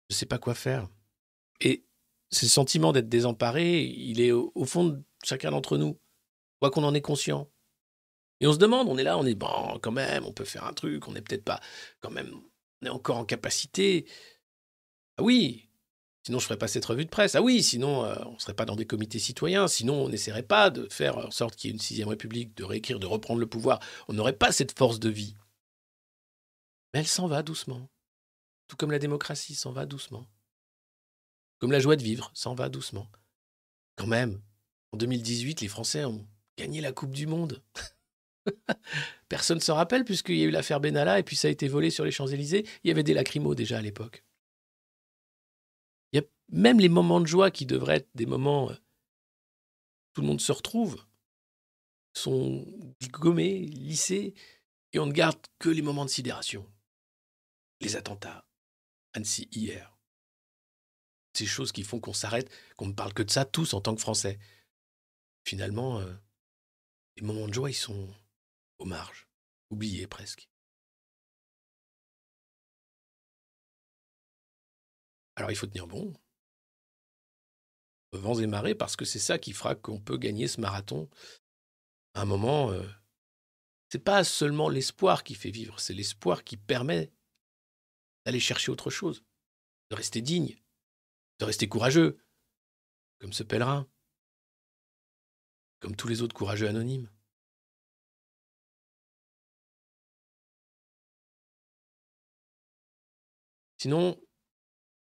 [SPEAKER 3] je ne sais pas quoi faire. Et ce sentiment d'être désemparé, il est au, fond de chacun d'entre nous, quoi qu'on en ait conscient. Et on se demande, on est là, on est bon, quand même, on peut faire un truc, on n'est peut-être pas, quand même, on est encore en capacité. Ah oui, sinon je ferais pas cette revue de presse. Ah oui, sinon euh, on serait pas dans des comités citoyens. Sinon on n'essaierait pas de faire en sorte qu'il y ait une sixième république, de réécrire, de reprendre le pouvoir. On n'aurait pas cette force de vie. Mais elle s'en va doucement. Tout comme la démocratie s'en va doucement. Comme la joie de vivre s'en va doucement. Quand même, en 2018, les Français ont gagné la Coupe du Monde. Personne ne se rappelle puisqu'il y a eu l'affaire Benalla et puis ça a été volé sur les Champs-Élysées. Il y avait des lacrymos déjà à l'époque. Il y a même les moments de joie qui devraient être des moments où tout le monde se retrouve sont gommés, lissés et on ne garde que les moments de sidération. Les attentats, Annecy hier. Ces choses qui font qu'on s'arrête, qu'on ne parle que de ça tous en tant que Français. Finalement, euh, les moments de joie, ils sont aux marges, oubliés presque. Alors il faut tenir bon. Vents et marées, parce que c'est ça qui fera qu'on peut gagner ce marathon. À un moment, euh, c'est pas seulement l'espoir qui fait vivre, c'est l'espoir qui permet d'aller chercher autre chose, de rester digne, de rester courageux, comme ce pèlerin, comme tous les autres courageux anonymes. Sinon,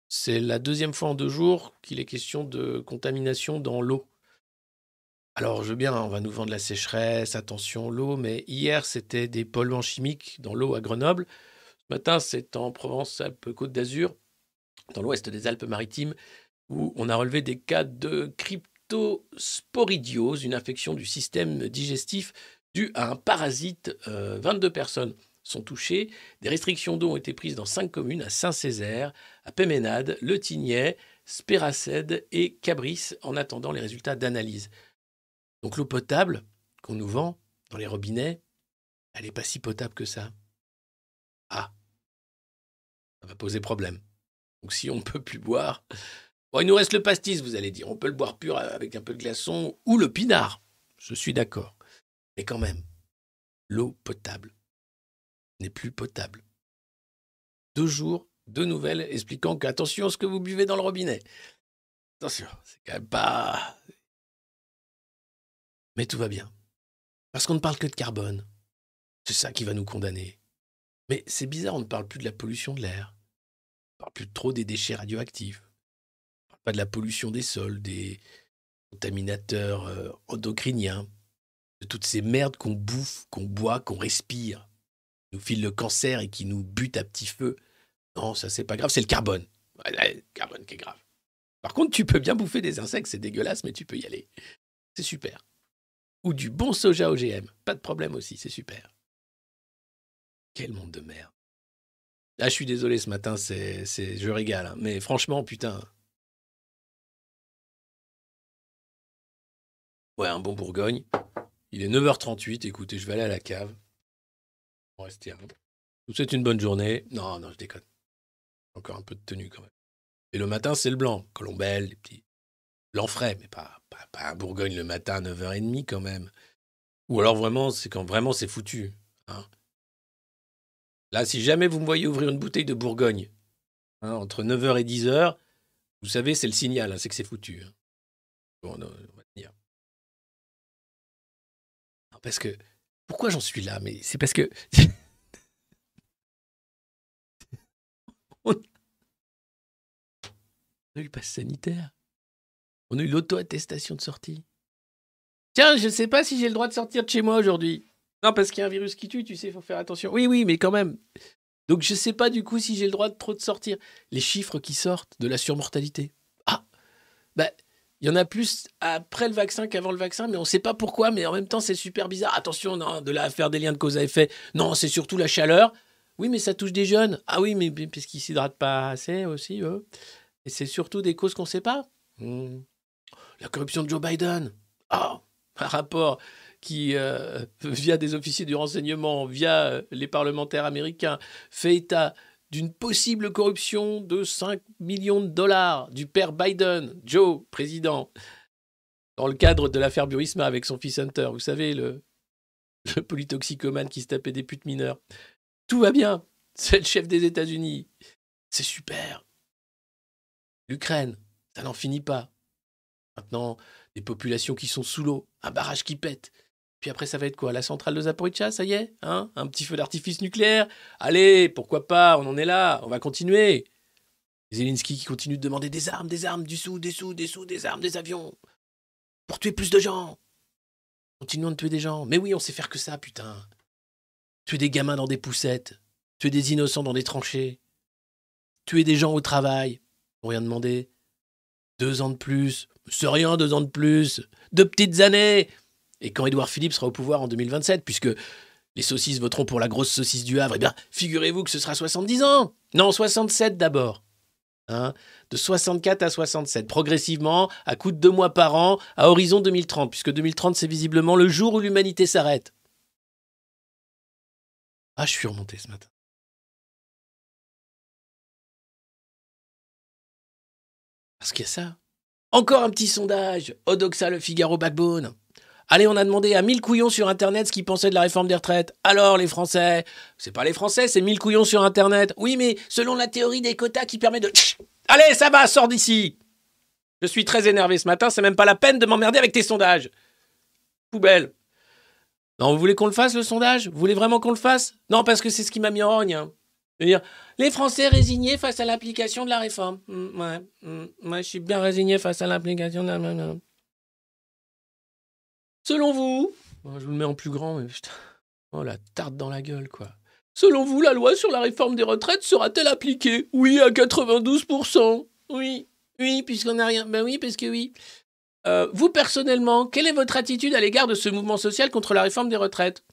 [SPEAKER 3] c'est la deuxième fois en deux jours qu'il est question de contamination dans l'eau. Alors, je veux bien, on va nous vendre la sécheresse, attention, l'eau, mais hier, c'était des polluants chimiques dans l'eau à Grenoble. Matin, c'est en Provence-Alpes-Côte d'Azur, dans l'ouest des Alpes-Maritimes, où on a relevé des cas de cryptosporidiose, une infection du système digestif due à un parasite. 22 euh, personnes sont touchées. Des restrictions d'eau ont été prises dans cinq communes, à Saint-Césaire, à Péménade, Le Tignet, Spéracède et Cabris, en attendant les résultats d'analyse. Donc l'eau potable qu'on nous vend dans les robinets, elle n'est pas si potable que ça. Ah, ça va poser problème. Donc si on ne peut plus boire, bon, il nous reste le pastis, vous allez dire. On peut le boire pur avec un peu de glaçon ou le pinard. Je suis d'accord. Mais quand même, l'eau potable n'est plus potable. Deux jours, deux nouvelles expliquant qu'attention à ce que vous buvez dans le robinet. Attention, c'est quand même pas. Mais tout va bien. Parce qu'on ne parle que de carbone. C'est ça qui va nous condamner. Mais c'est bizarre, on ne parle plus de la pollution de l'air. On ne parle plus trop des déchets radioactifs. On ne parle pas de la pollution des sols, des contaminateurs euh, endocriniens, de toutes ces merdes qu'on bouffe, qu'on boit, qu'on respire nous file le cancer et qui nous bute à petit feu. Non, ça c'est pas grave, c'est le carbone. le carbone qui est grave. Par contre, tu peux bien bouffer des insectes, c'est dégueulasse, mais tu peux y aller. C'est super. Ou du bon soja OGM, pas de problème aussi, c'est super. Quel monde de merde. Là, je suis désolé ce matin, c'est, c'est, je régale, hein. mais franchement, putain. Ouais, un bon Bourgogne. Il est 9h38, écoutez, je vais aller à la cave. On rester. Vous souhaite une bonne journée. Non, non, je déconne. Encore un peu de tenue quand même. Et le matin, c'est le blanc. Colombelle, les petits. Blanc mais pas, pas, un Bourgogne le matin à 9h30 quand même. Ou alors vraiment, c'est quand vraiment c'est foutu. Hein. Là, si jamais vous me voyez ouvrir une bouteille de Bourgogne hein, entre 9h et 10h, vous savez, c'est le signal, hein, c'est que c'est foutu. Hein. Bon, on va tenir. parce que pourquoi j'en suis là Mais c'est parce que. on a eu le pass sanitaire. On a eu l'auto-attestation de sortie. Tiens, je ne sais pas si j'ai le droit de sortir de chez moi aujourd'hui. Non, parce qu'il y a un virus qui tue, tu sais, il faut faire attention. Oui, oui, mais quand même. Donc je ne sais pas du coup si j'ai le droit de trop de sortir. Les chiffres qui sortent de la surmortalité. Ah Bah, il y en a plus après le vaccin qu'avant le vaccin, mais on ne sait pas pourquoi, mais en même temps, c'est super bizarre. Attention, non, de là faire des liens de cause à effet. Non, c'est surtout la chaleur. Oui, mais ça touche des jeunes. Ah oui, mais parce qu'ils s'hydratent pas assez aussi, eux. Et c'est surtout des causes qu'on ne sait pas. Hmm. La corruption de Joe Biden. Ah, un rapport qui, euh, via des officiers du renseignement, via euh, les parlementaires américains, fait état d'une possible corruption de 5 millions de dollars du père Biden, Joe, président, dans le cadre de l'affaire Burisma avec son fils Hunter. Vous savez, le, le polytoxicomane qui se tapait des putes mineures. Tout va bien. C'est le chef des États-Unis. C'est super. L'Ukraine, ça n'en finit pas. Maintenant, des populations qui sont sous l'eau, un barrage qui pète. Puis après, ça va être quoi La centrale de Zaporizhzhia, ça y est hein Un petit feu d'artifice nucléaire Allez, pourquoi pas On en est là, on va continuer. Zelensky qui continue de demander des armes, des armes, du sous, des sous, des sous, des armes, des avions. Pour tuer plus de gens. Continuons de tuer des gens. Mais oui, on sait faire que ça, putain. Tuer des gamins dans des poussettes. Tuer des innocents dans des tranchées. Tuer des gens au travail. On rien demandé. Deux ans de plus. C'est rien, deux ans de plus. Deux petites années. Et quand Édouard Philippe sera au pouvoir en 2027, puisque les saucisses voteront pour la grosse saucisse du Havre, eh bien, figurez-vous que ce sera 70 ans. Non, 67 d'abord. Hein de 64 à 67, progressivement, à coup de deux mois par an, à horizon 2030, puisque 2030, c'est visiblement le jour où l'humanité s'arrête. Ah, je suis remonté ce matin. Parce qu'il y a ça. Encore un petit sondage. Odoxa, le Figaro Backbone. Allez, on a demandé à 1000 couillons sur Internet ce qu'ils pensaient de la réforme des retraites. Alors, les Français C'est pas les Français, c'est 1000 couillons sur Internet. Oui, mais selon la théorie des quotas qui permet de... Allez, ça va, sors d'ici Je suis très énervé ce matin, c'est même pas la peine de m'emmerder avec tes sondages. Poubelle. Non, vous voulez qu'on le fasse, le sondage? Vous voulez vraiment qu'on le fasse? Non, parce que c'est ce qui m'a mis en rogne. Hein. les Français résignés face à l'application de la réforme. Mmh, ouais, mmh, ouais, je suis bien résigné face à l'application de la. Selon vous, je vous le mets en plus grand, mais putain, oh la tarte dans la gueule, quoi. Selon vous, la loi sur la réforme des retraites sera-t-elle appliquée? Oui, à 92%. Oui, oui, puisqu'on n'a rien. Ben oui, parce que oui. Euh, vous, personnellement, quelle est votre attitude à l'égard de ce mouvement social contre la réforme des retraites?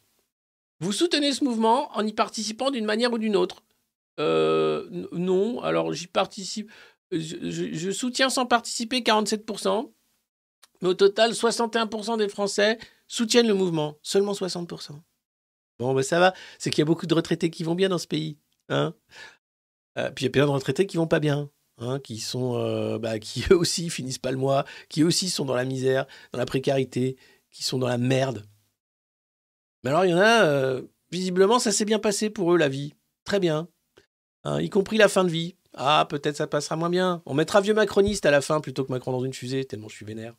[SPEAKER 3] Vous soutenez ce mouvement en y participant d'une manière ou d'une autre? Euh, Non, alors j'y participe. je, soutiens sans participer 47%. Mais au total, 61% des Français soutiennent le mouvement. Seulement 60%. Bon, ben ça va. C'est qu'il y a beaucoup de retraités qui vont bien dans ce pays. Hein euh, puis il y a plein de retraités qui vont pas bien. Hein, qui sont, euh, bah, qui eux aussi finissent pas le mois, qui eux aussi sont dans la misère, dans la précarité, qui sont dans la merde. Mais alors il y en a, euh, visiblement, ça s'est bien passé pour eux la vie, très bien, hein, y compris la fin de vie. Ah, peut-être ça passera moins bien. On mettra vieux macroniste à la fin plutôt que Macron dans une fusée, tellement je suis vénère.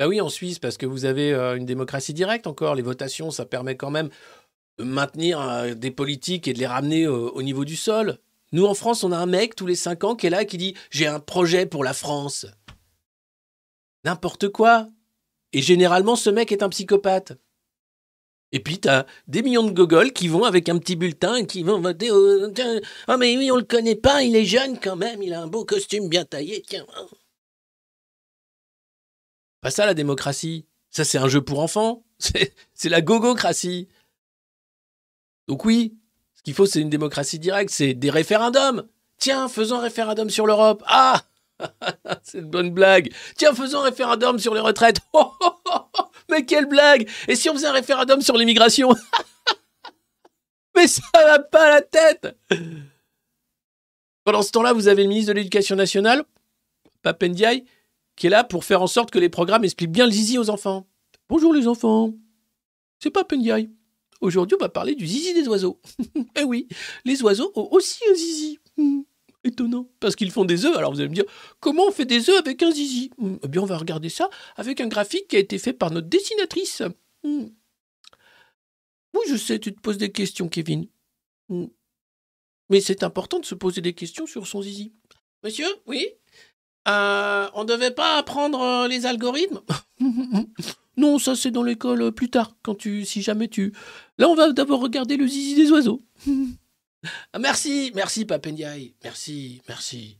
[SPEAKER 3] Bah oui, en Suisse, parce que vous avez euh, une démocratie directe encore. Les votations, ça permet quand même de maintenir euh, des politiques et de les ramener au, niveau du sol. Nous, en France, on a un mec tous les cinq ans qui est là qui dit J'ai un projet pour la France. N'importe quoi. Et généralement, ce mec est un psychopathe. Et puis, t'as des millions de gogoles qui vont avec un petit bulletin et qui vont voter. Ah, mais oui, on le connaît pas, il est jeune quand même, il a un beau costume bien taillé, tiens. Pas ça la démocratie. Ça, c'est un jeu pour enfants. C'est la gogocratie. Donc oui, ce qu'il faut, c'est une démocratie directe, c'est des référendums. Tiens, faisons un référendum sur l'Europe. Ah C'est une bonne blague. Tiens, faisons un référendum sur les retraites. mais quelle blague Et si on faisait un référendum sur l'immigration Mais ça va pas la tête Pendant ce temps-là, vous avez le ministre de l'Éducation nationale, Papendiaï, qui est là pour faire en sorte que les programmes expliquent bien le zizi aux enfants. Bonjour les enfants, c'est pas Pendiaï. Aujourd'hui, on va parler du zizi des oiseaux. eh oui, les oiseaux ont aussi un zizi. Hmm, étonnant, parce qu'ils font des œufs. Alors vous allez me dire, comment on fait des œufs avec un zizi? Hmm, Eh bien, on va regarder ça avec un graphique qui a été fait par notre dessinatrice. Hmm. Oui, je sais, tu te poses des questions, Kevin. Mais c'est important de se poser des questions sur son zizi. Monsieur, oui? Euh, on devait pas apprendre euh, les algorithmes? Non, ça c'est dans l'école euh, plus tard, quand tu, si jamais tu. Là, on va d'abord regarder le zizi des oiseaux. Ah, merci, merci Papendiaï, merci, merci.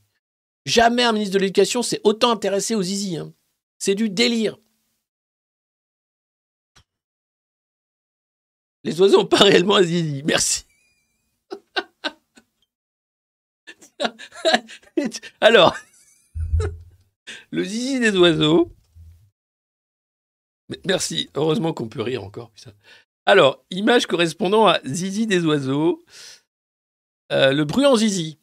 [SPEAKER 3] Jamais un ministre de l'Éducation s'est autant intéressé aux zizi. Hein. C'est du délire. Les oiseaux n'ont pas réellement un zizi. Merci. Alors, le zizi des oiseaux. Merci, heureusement qu'on peut rire encore. Alors, image correspondant à Zizi des oiseaux. Euh, le bruant Zizi.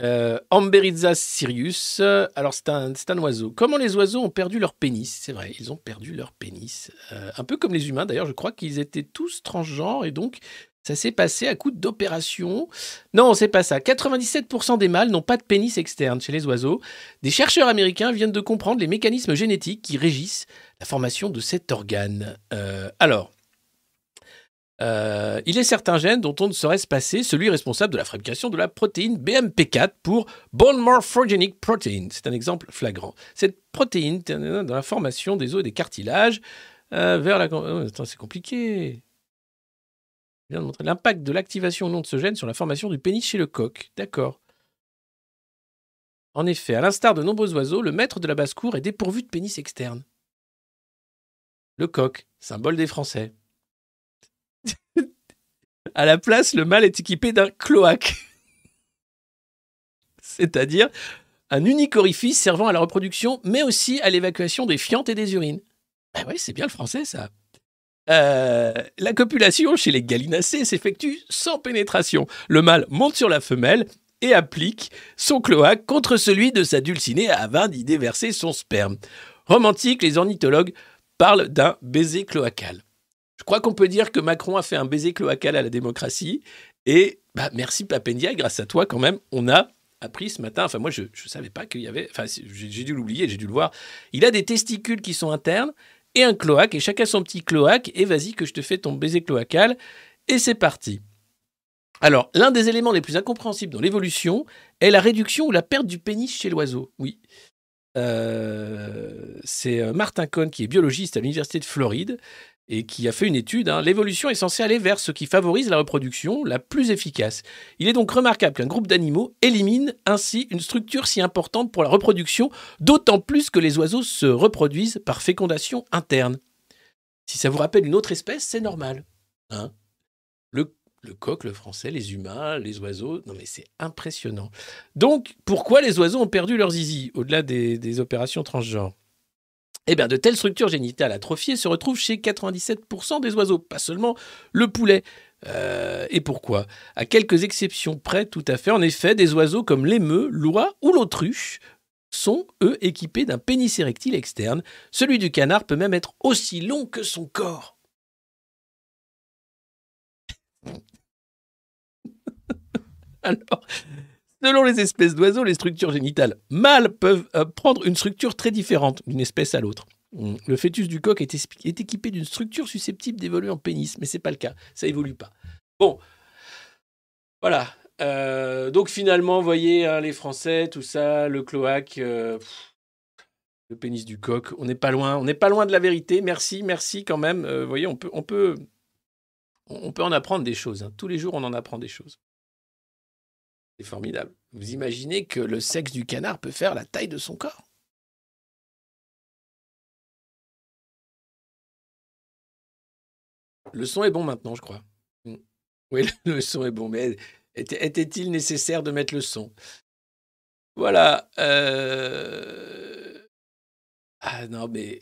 [SPEAKER 3] Euh, Amberizza sirius. Alors, c'est un, un oiseau. Comment les oiseaux ont perdu leur pénis? C'est vrai, ils ont perdu leur pénis. Euh, un peu comme les humains, d'ailleurs, je crois qu'ils étaient tous transgenres et donc ça s'est passé à coup d'opération. Non, c'est pas ça. 97% des mâles n'ont pas de pénis externe chez les oiseaux. Des chercheurs américains viennent de comprendre les mécanismes génétiques qui régissent la formation de cet organe. Euh, alors, euh, il est certains gènes dont on ne saurait se passer, celui responsable de la fabrication de la protéine BMP4 pour Bone Morphogenic Protein. C'est un exemple flagrant. Cette protéine dans la formation des os et des cartilages euh, vers la... Oh, attends, c'est compliqué. Je viens de montrer l'impact de l'activation non de ce gène sur la formation du pénis chez le coq. D'accord. En effet, à l'instar de nombreux oiseaux, le maître de la basse-cour est dépourvu de pénis externe. Le coq, symbole des Français. à la place, le mâle est équipé d'un cloaque. C'est-à-dire un unique orifice servant à la reproduction, mais aussi à l'évacuation des fientes et des urines. Ah oui, c'est bien le français, ça. Euh, la copulation chez les gallinacés s'effectue sans pénétration. Le mâle monte sur la femelle et applique son cloaque contre celui de sa dulcinée afin d'y déverser son sperme. Romantique, les ornithologues parlent d'un baiser cloacal. Je crois qu'on peut dire que Macron a fait un baiser cloacal à la démocratie. Et bah, merci Papendia, grâce à toi quand même, on a appris ce matin, enfin moi je ne savais pas qu'il y avait, enfin j'ai dû l'oublier, j'ai dû le voir, il a des testicules qui sont internes et un cloaque, et chacun son petit cloaque, et vas-y que je te fais ton baiser cloacal, et c'est parti. Alors, l'un des éléments les plus incompréhensibles dans l'évolution est la réduction ou la perte du pénis chez l'oiseau. Oui. Euh, c'est euh, Martin Cohn, qui est biologiste à l'Université de Floride, et qui a fait une étude. hein. L'évolution est censée aller vers ce qui favorise la reproduction la plus efficace. Il est donc remarquable qu'un groupe d'animaux élimine ainsi une structure si importante pour la reproduction, d'autant plus que les oiseaux se reproduisent par fécondation interne. Si ça vous rappelle une autre espèce, c'est normal. Hein le, coq, le français, les humains, les oiseaux, non mais c'est impressionnant. Donc, pourquoi les oiseaux ont perdu leur zizi, au-delà des opérations transgenres? Eh bien, de telles structures génitales atrophiées se retrouvent chez 97% des oiseaux, pas seulement le poulet. Euh, et pourquoi? À quelques exceptions près, tout à fait. En effet, des oiseaux comme l'émeu, l'oie ou l'autruche sont, eux, équipés d'un pénis érectile externe. Celui du canard peut même être aussi long que son corps. Alors, Selon les espèces d'oiseaux, les structures génitales mâles peuvent euh, prendre une structure très différente d'une espèce à l'autre. Mm. Le fœtus du coq est, équipé d'une structure susceptible d'évoluer en pénis, mais c'est pas le cas, ça évolue pas. Bon, voilà. Euh, donc finalement, vous voyez, hein, les Français, tout ça, le cloaque, euh, le pénis du coq, on n'est pas loin, on n'est pas loin de la vérité. Merci, merci quand même. Vous voyez, on peut, on peut, on peut en apprendre des choses. hein. Tous les jours, on en apprend des choses. C'est formidable. Vous imaginez que le sexe du canard peut faire la taille de son corps Le son est bon maintenant, je crois. Mm. Oui, le son est bon, mais était- était-il nécessaire de mettre le son? Voilà. euh, Ah non, mais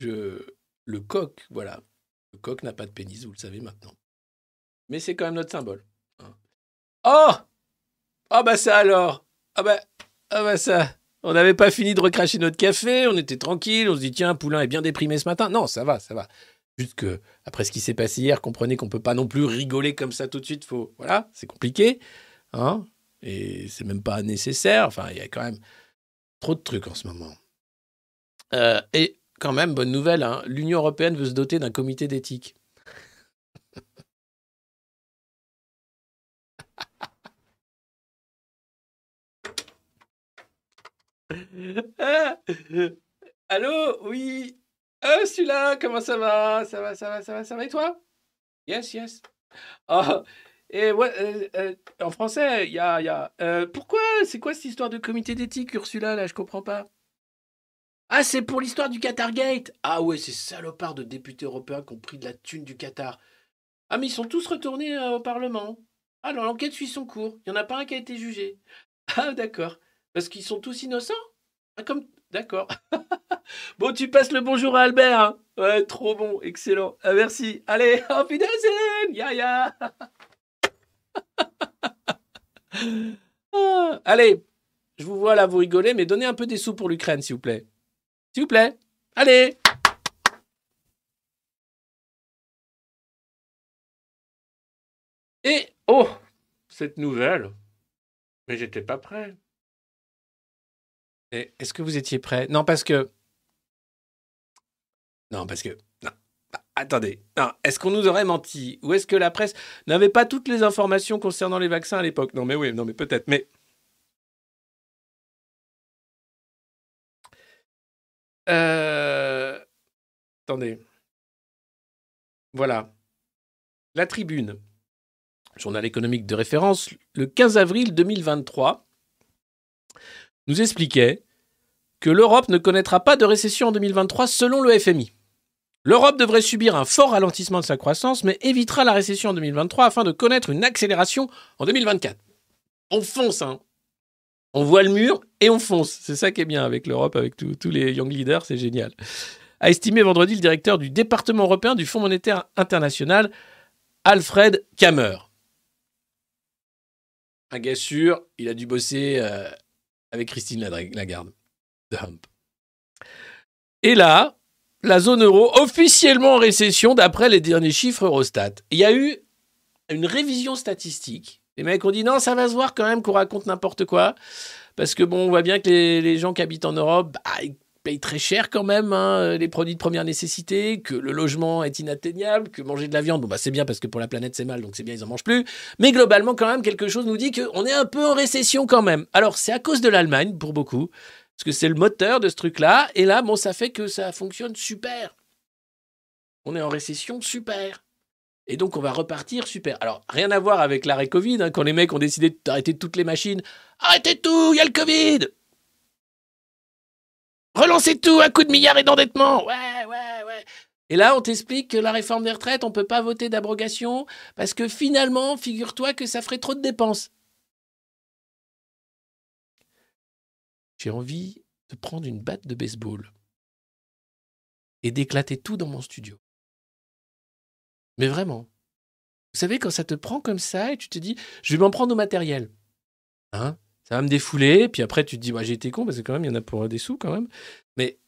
[SPEAKER 3] je... le coq, voilà. Le coq n'a pas de pénis, vous le savez maintenant. Mais c'est quand même notre symbole. hein. Oh Ah bah ça alors Ah bah, ah bah ça On n'avait pas fini de recracher notre café, on était tranquille, on se dit tiens, Poulain est bien déprimé ce matin. Non, ça va, ça va. Juste que, après ce qui s'est passé hier, comprenez qu'on peut pas non plus rigoler comme ça tout de suite. Faut, voilà, c'est compliqué, hein. Et c'est même pas nécessaire. Enfin, il y a quand même trop de trucs en ce moment. Euh, et quand même, bonne nouvelle, hein, l'Union européenne veut se doter d'un comité d'éthique. Ah Allô Oui Ah, celui-là, comment ça va? Ça va, ça va, ça va, ça va et toi? Yes, yes. Ah, et euh, euh, en français, il y a... Y a pourquoi C'est quoi cette histoire de comité d'éthique, Ursula, là? Je comprends pas. Ah, c'est pour l'histoire du Qatargate Ah ouais, ces salopards de députés européens qui ont pris de la thune du Qatar. Ah, mais ils sont tous retournés au Parlement. Ah l'enquête suit son cours. Il n'y en a pas un qui a été jugé. Ah, d'accord. Parce qu'ils sont tous innocents Ah, comme... D'accord. bon, tu passes le bonjour à Albert. hein. Ouais, trop bon, excellent. Ah, merci. Allez, auf Wiedersehen, ya ya. Ah, Allez, je vous vois là, vous rigolez, mais donnez un peu des sous pour l'Ukraine, s'il vous plaît. S'il vous plaît. Allez. Et, oh, cette nouvelle. Mais j'étais pas prêt. Est-ce que vous étiez prêt? Non, parce que. Non, parce que. Non. Ah, Attendez. Est-ce qu'on nous aurait menti? Ou est-ce que la presse n'avait pas toutes les informations concernant les vaccins à l'époque? Non, mais oui, non, mais peut-être. Mais. Euh... Attendez. Voilà. La tribune, journal économique de référence, le 15 avril 2023, nous expliquait que l'Europe ne connaîtra pas de récession en 2023 selon le FMI. L'Europe devrait subir un fort ralentissement de sa croissance, mais évitera la récession en 2023 afin de connaître une accélération en 2024. On fonce, hein On voit le mur et on fonce. C'est ça qui est bien avec l'Europe, avec tous les young leaders, c'est génial. A estimé vendredi le directeur du département européen du Fonds monétaire international, Alfred Kammer. Un gars sûr, il a dû bosser euh, avec Christine Lagarde. de Hump. Et là, la zone euro officiellement en récession d'après les derniers chiffres Eurostat. Il y a eu une révision statistique. Les mecs ont dit non, ça va se voir quand même qu'on raconte n'importe quoi. Parce que bon, on voit bien que les, gens qui habitent en Europe, bah, payent très cher quand même hein, les produits de première nécessité, que le logement est inatteignable, que manger de la viande, bon bah c'est bien parce que pour la planète c'est mal, donc c'est bien, ils en mangent plus. Mais globalement, quand même, quelque chose nous dit qu'on est un peu en récession quand même. Alors, c'est à cause de l'Allemagne, pour beaucoup, parce que c'est le moteur de ce truc-là. Et là, bon, ça fait que ça fonctionne super. On est en récession, super. Et donc, on va repartir, super. Alors, rien à voir avec l'arrêt Covid, hein, quand les mecs ont décidé d'arrêter toutes les machines. Arrêtez tout, il y a le Covid Relancez tout, un coup de milliard et d'endettement Ouais, ouais, ouais et là, on t'explique que la réforme des retraites, on ne peut pas voter d'abrogation parce que finalement, figure-toi que ça ferait trop de dépenses. J'ai envie de prendre une batte de baseball et d'éclater tout dans mon studio. Mais vraiment. Vous savez, quand ça te prend comme ça et tu te dis, je vais m'en prendre au matériel. Hein? Ça va me défouler, puis après tu te dis, bah, j'ai été con parce que quand même, il y en a pour des sous quand même. Mais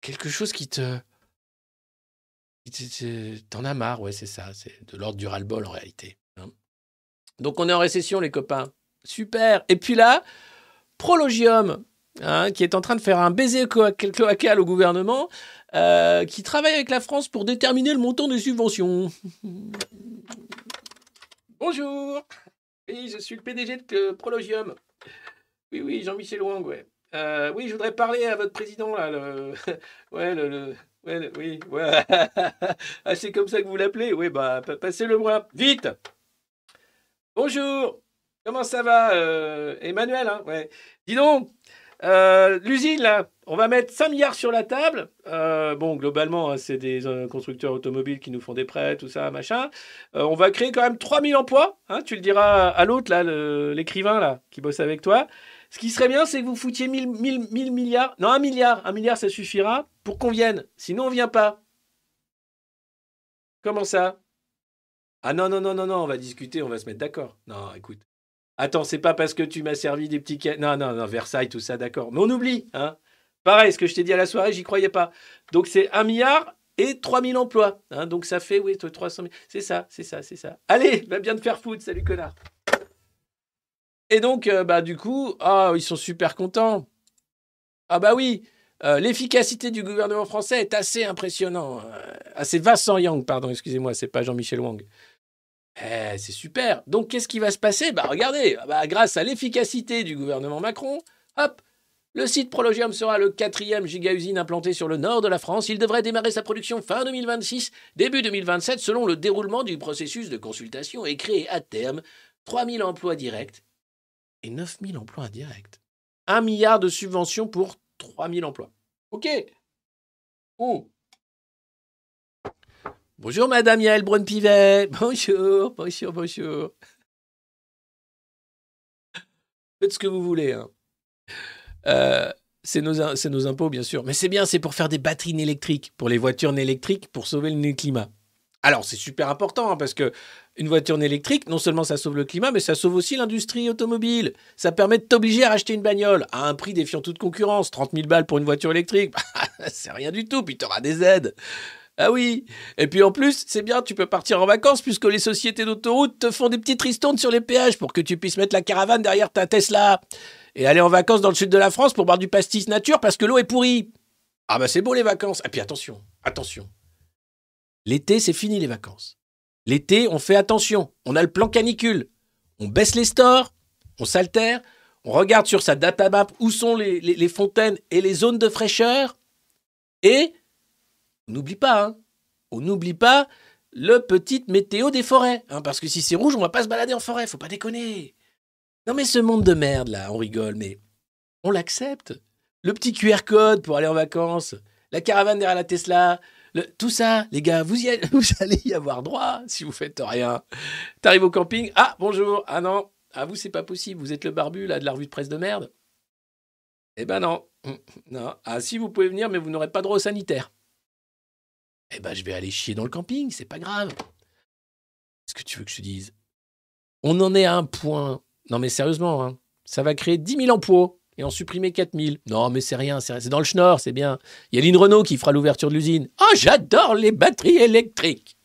[SPEAKER 3] quelque chose qui te. T'en as marre, ouais, c'est ça. C'est de l'ordre du ras-le-bol en réalité. hein. Donc on est en récession, les copains. Super. Et puis là, Prologium, hein, qui est en train de faire un baiser cloa- cloacal au gouvernement, euh, qui travaille avec la France pour déterminer le montant des subventions. Bonjour. Oui, je suis le PDG de Prologium. Oui, oui, Jean-Michel Wang, ouais. Euh, oui, je voudrais parler à votre président, là. Le... Ouais, le... le- oui, ouais. ah, c'est comme ça que vous l'appelez? Oui, bah, pa- passez-le moi. Vite Bonjour Comment ça va, euh, Emmanuel hein? Dis donc, euh, l'usine, là, on va mettre 5 milliards sur la table. Bon, globalement, hein, c'est des constructeurs automobiles qui nous font des prêts, tout ça, machin. On va créer quand même 3000 emplois. Hein, tu le diras à l'autre, là, l'écrivain, là, qui bosse avec toi. Ce qui serait bien, c'est que vous foutiez 1000, 1000, 1000 milliards. Non, un milliard. Un milliard, ça suffira pour qu'on vienne. Sinon, on vient pas. Comment ça? Ah non, non, non, non, non, on va discuter, on va se mettre d'accord. Non, écoute. Attends, c'est pas parce que tu m'as servi des petits... Non, non, non, Versailles, tout ça, d'accord. Mais on oublie, hein. Pareil, ce que je t'ai dit à la soirée, j'y croyais pas. Donc c'est un milliard et 3000 emplois. hein. Donc ça fait, oui, 300 000. C'est ça, c'est ça, c'est ça. Allez, va bien te faire foutre, salut connard. Et donc, euh, bah, du coup, ah, ils sont super contents. Ah bah oui, euh, l'efficacité du gouvernement français est assez impressionnant. Euh, assez Vincent Yang, pardon, excusez-moi, c'est pas Jean-Michel Wang. Eh, c'est super. Donc, qu'est-ce qui va se passer? Bah, regardez, ah bah, grâce à l'efficacité du gouvernement Macron, hop, le site Prologium sera le quatrième giga-usine implanté sur le nord de la France. Il devrait démarrer sa production fin 2026, début 2027, selon le déroulement du processus de consultation et créer à terme 3000 emplois directs et 9000 emplois indirects. Un milliard de subventions pour 3000 emplois. OK. Bonjour Madame Yael Braun-Pivet. Bonjour, bonjour, bonjour. Faites ce que vous voulez. Hein. Euh, c'est nos, nos impôts, bien sûr. Mais c'est bien, c'est pour faire des batteries électriques, pour les voitures électriques, pour sauver le climat. Alors, c'est super important, hein, parce que une voiture électrique, non seulement ça sauve le climat, mais ça sauve aussi l'industrie automobile. Ça permet de t'obliger à acheter une bagnole à un prix défiant toute concurrence. 30 000 balles pour une voiture électrique, c'est rien du tout, puis tu auras des aides. Ah oui Et puis en plus, c'est bien, tu peux partir en vacances puisque les sociétés d'autoroute te font des petites ristournes sur les péages pour que tu puisses mettre la caravane derrière ta Tesla et aller en vacances dans le sud de la France pour boire du pastis nature parce que l'eau est pourrie. Ah bah c'est beau les vacances. Et puis attention, attention. L'été, c'est fini les vacances. L'été, on fait attention. On a le plan canicule. On baisse les stores, on s'altère, on regarde sur sa data map où sont les, fontaines et les zones de fraîcheur. Et on n'oublie pas, hein, on n'oublie pas le petit météo des forêts. Hein, parce que si c'est rouge, on va pas se balader en forêt, faut pas déconner. Non mais ce monde de merde là, on rigole, mais on l'accepte. Le petit QR code pour aller en vacances, la caravane derrière la Tesla, tout ça, les gars, vous, y allez, vous allez y avoir droit si vous faites rien. T'arrives au camping, ah bonjour, ah non, ah vous c'est pas possible, vous êtes le barbu là de la revue de presse de merde. Eh ben non, non, ah si vous pouvez venir, mais vous n'aurez pas droit au sanitaire. Eh ben je vais aller chier dans le camping, c'est pas grave. Qu'est-ce que tu veux que je te dise? On en est à un point non, mais sérieusement, hein, ça va créer 10 000 emplois et en supprimer 4 000. Non, mais c'est rien, c'est dans le schnorr, c'est bien. Il y a Lynn Renault qui fera l'ouverture de l'usine. Oh, j'adore les batteries électriques.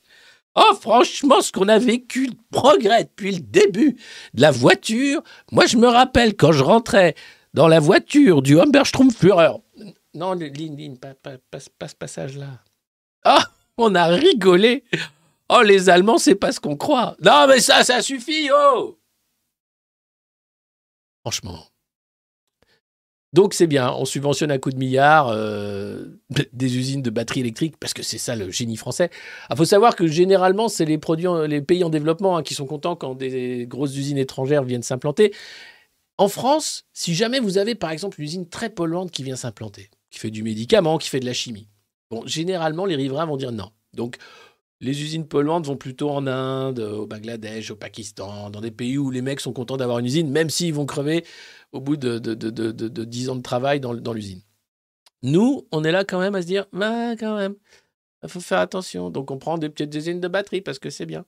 [SPEAKER 3] Oh, franchement, ce qu'on a vécu de progrès depuis le début de la voiture. Moi, je me rappelle quand je rentrais dans la voiture du Humberstromführer. Non, Lynn, pas, ce passage-là. Ah, on a rigolé. Oh, les Allemands, c'est pas ce qu'on croit. Non, mais ça, ça suffit, oh Franchement. Donc c'est bien, on subventionne à coup de milliards euh, des usines de batteries électriques parce que c'est ça le génie français. Il ah, faut savoir que généralement c'est les les pays en développement hein, qui sont contents quand des grosses usines étrangères viennent s'implanter. En France, si jamais vous avez par exemple une usine très polluante qui vient s'implanter, qui fait du médicament, qui fait de la chimie, bon généralement les riverains vont dire non. Donc les usines polluantes vont plutôt en Inde, au Bangladesh, au Pakistan, dans des pays où les mecs sont contents d'avoir une usine, même s'ils vont crever au bout de, de, de, 10 ans de travail dans, l'usine. Nous, on est là quand même à se dire, bah, quand même, il faut faire attention. Donc on prend des petites usines de batterie parce que c'est bien.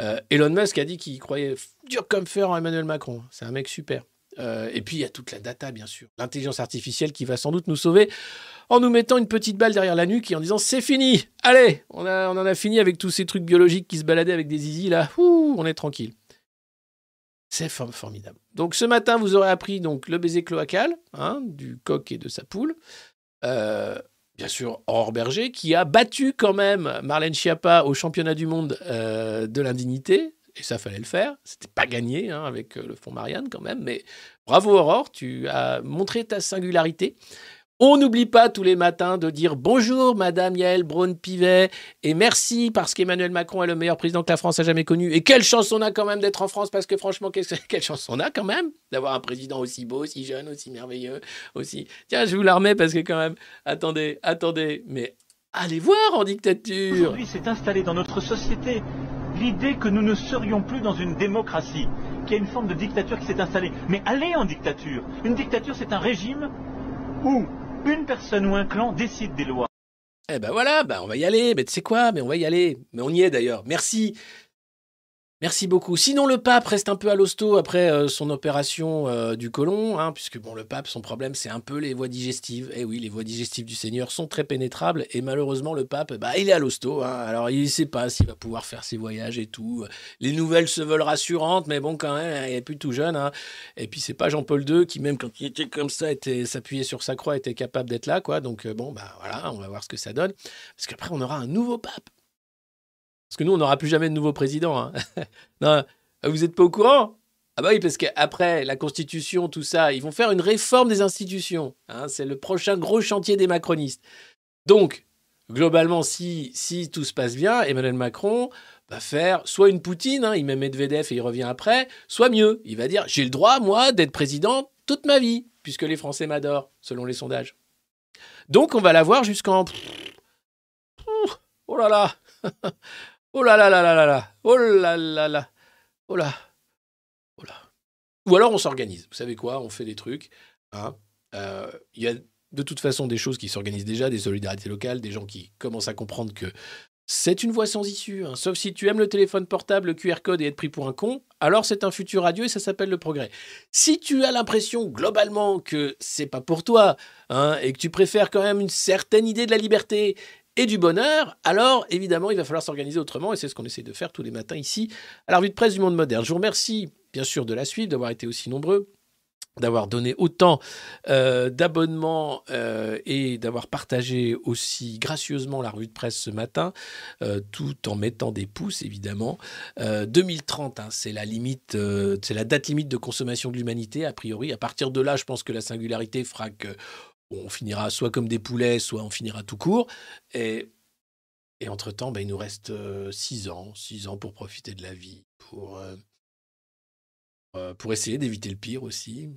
[SPEAKER 3] Euh, Elon Musk a dit qu'il croyait dur comme fer en Emmanuel Macron. C'est un mec super. Euh, et puis il y a toute la data, bien sûr. L'intelligence artificielle qui va sans doute nous sauver en nous mettant une petite balle derrière la nuque et en disant c'est fini, allez, on, en a fini avec tous ces trucs biologiques qui se baladaient avec des zizi là, Ouh, on est tranquille. C'est formidable. Donc ce matin, vous aurez appris donc le baiser cloacal hein, du coq et de sa poule. Euh, bien sûr, Aurore Berger, qui a battu quand même Marlène Schiappa au championnat du monde euh, de l'indignité. Et ça fallait le faire. C'était pas gagné hein, avec euh, le fond Marianne quand même. Mais bravo Aurore, tu as montré ta singularité. On n'oublie pas tous les matins de dire bonjour Madame Yael Braun-Pivet et merci parce qu'Emmanuel Macron est le meilleur président que la France a jamais connu. Et quelle chance on a quand même d'être en France parce que franchement, quelle chance on a quand même d'avoir un président aussi beau, aussi jeune, aussi merveilleux, aussi. Tiens, je vous la remets parce que quand même, attendez, attendez, mais allez voir en dictature.
[SPEAKER 4] Aujourd'hui, s'est installé dans notre société l'idée que nous ne serions plus dans une démocratie, qu'il y a une forme de dictature qui s'est installée. Mais allez en dictature. Une dictature, c'est un régime où une personne ou un clan décide des lois.
[SPEAKER 3] Eh ben voilà, ben on va y aller. Mais tu sais quoi Mais on va y aller. Mais on y est d'ailleurs. Merci. Merci beaucoup. Sinon, le pape reste un peu à l'hosto après euh, son opération euh, du côlon, hein, puisque bon, le pape, son problème, c'est un peu les voies digestives. Et eh oui, les voies digestives du Seigneur sont très pénétrables, et malheureusement, le pape, bah, il est à l'hosto. Hein. alors, il ne sait pas s'il va pouvoir faire ses voyages et tout. Les nouvelles se veulent rassurantes, mais bon, quand même, il est plus tout jeune. Hein. Et puis, c'est pas Jean-Paul II qui, même quand il était comme ça, était s'appuyait sur sa croix, était capable d'être là, quoi. Donc, euh, bon, bah voilà, on va voir ce que ça donne. Parce qu'après, on aura un nouveau pape. Parce que nous, on n'aura plus jamais de nouveau président. Hein. non, vous n'êtes pas au courant? Ah bah oui, parce qu'après la Constitution, tout ça, ils vont faire une réforme des institutions. Hein. C'est le prochain gros chantier des macronistes. Donc, globalement, si, si tout se passe bien, Emmanuel Macron va faire soit une Poutine, hein, il met Medvedev et il revient après, soit mieux. Il va dire, j'ai le droit, moi, d'être président toute ma vie, puisque les Français m'adorent, selon les sondages. Donc, on va l'avoir jusqu'en... Oh là là Oh là là là là là là Oh là là là Oh là Oh là Ou alors on s'organise. Vous savez quoi? On fait des trucs. Hein Euh, Il y a de toute façon des choses qui s'organisent déjà, des solidarités locales, des gens qui commencent à comprendre que c'est une voie sans issue. hein. Sauf si tu aimes le téléphone portable, le QR code et être pris pour un con, alors c'est un futur radieux et ça s'appelle le progrès. Si tu as l'impression globalement que c'est pas pour toi hein, et que tu préfères quand même une certaine idée de la liberté et du bonheur, alors évidemment il va falloir s'organiser autrement et c'est ce qu'on essaie de faire tous les matins ici à la revue de presse du monde moderne. Je vous remercie bien sûr de la suivre, d'avoir été aussi nombreux d'avoir donné autant euh, d'abonnements euh, et d'avoir partagé aussi gracieusement la revue de presse ce matin, euh, tout en mettant des pouces évidemment. Euh, 2030, hein, c'est la limite, c'est la date limite de consommation de l'humanité a priori. À partir de là, je pense que la singularité fera que on finira soit comme des poulets, soit on finira tout court. Et, et entre-temps, ben, il nous reste euh, six ans, six ans pour profiter de la vie, pour, euh, euh, pour essayer d'éviter le pire aussi.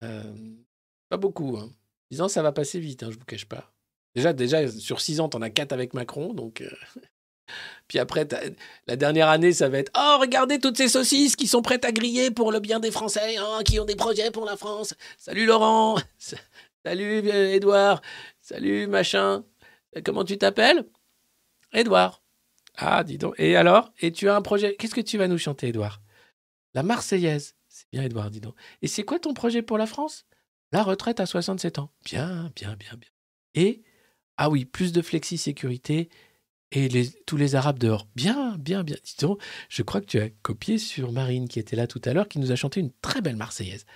[SPEAKER 3] Pas beaucoup. Hein. Six ans, ça va passer vite, hein, je vous cache pas. Déjà, déjà sur six ans, t'en as quatre avec Macron, donc. Euh, Puis après, la dernière année, ça va être Oh, regardez toutes ces saucisses qui sont prêtes à griller pour le bien des Français, hein, qui ont des projets pour la France. Salut Laurent. Salut euh, Edouard. Salut machin. Euh, Comment tu t'appelles? Edouard. Ah, dis donc. Et alors? Et tu as un projet Qu'est-ce que tu vas nous chanter, Edouard La Marseillaise. C'est bien, Edouard, dis donc. Et c'est quoi ton projet pour la France? La retraite à 67 ans. Bien, bien, bien, bien. Et, ah oui, plus de flexi-sécurité et tous les Arabes dehors. Bien, bien, bien. Dis donc, je crois que tu as copié sur Marine qui était là tout à l'heure, qui nous a chanté une très belle Marseillaise.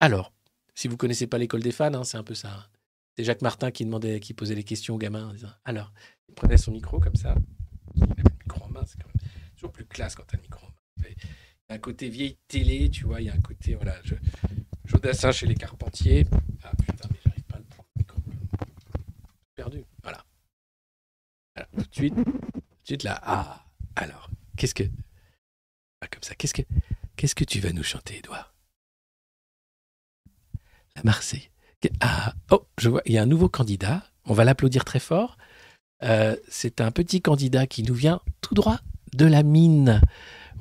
[SPEAKER 3] Alors, si vous connaissez pas l'école des fans, hein, c'est un peu ça. hein. C'est Jacques Martin qui demandait, qui posait les questions aux gamins Alors, il prenait son micro comme ça. Il avait le micro en main, c'est quand même toujours plus classe quand tu as le micro en main. Il y a un côté vieille télé, tu vois, il y a un côté, voilà, je, Jodassin chez les Carpentiers. Ah putain, mais j'arrive pas à le prendre le micro. Perdu. Tout de suite, tout de suite là. Ah, alors, qu'est-ce que. Ah, comme ça, qu'est-ce que. Qu'est-ce que tu vas nous chanter, Edouard La Marseille. Ah, oh, je vois, il y a un nouveau candidat. On va l'applaudir très fort. Euh, c'est un petit candidat qui nous vient tout droit de la mine.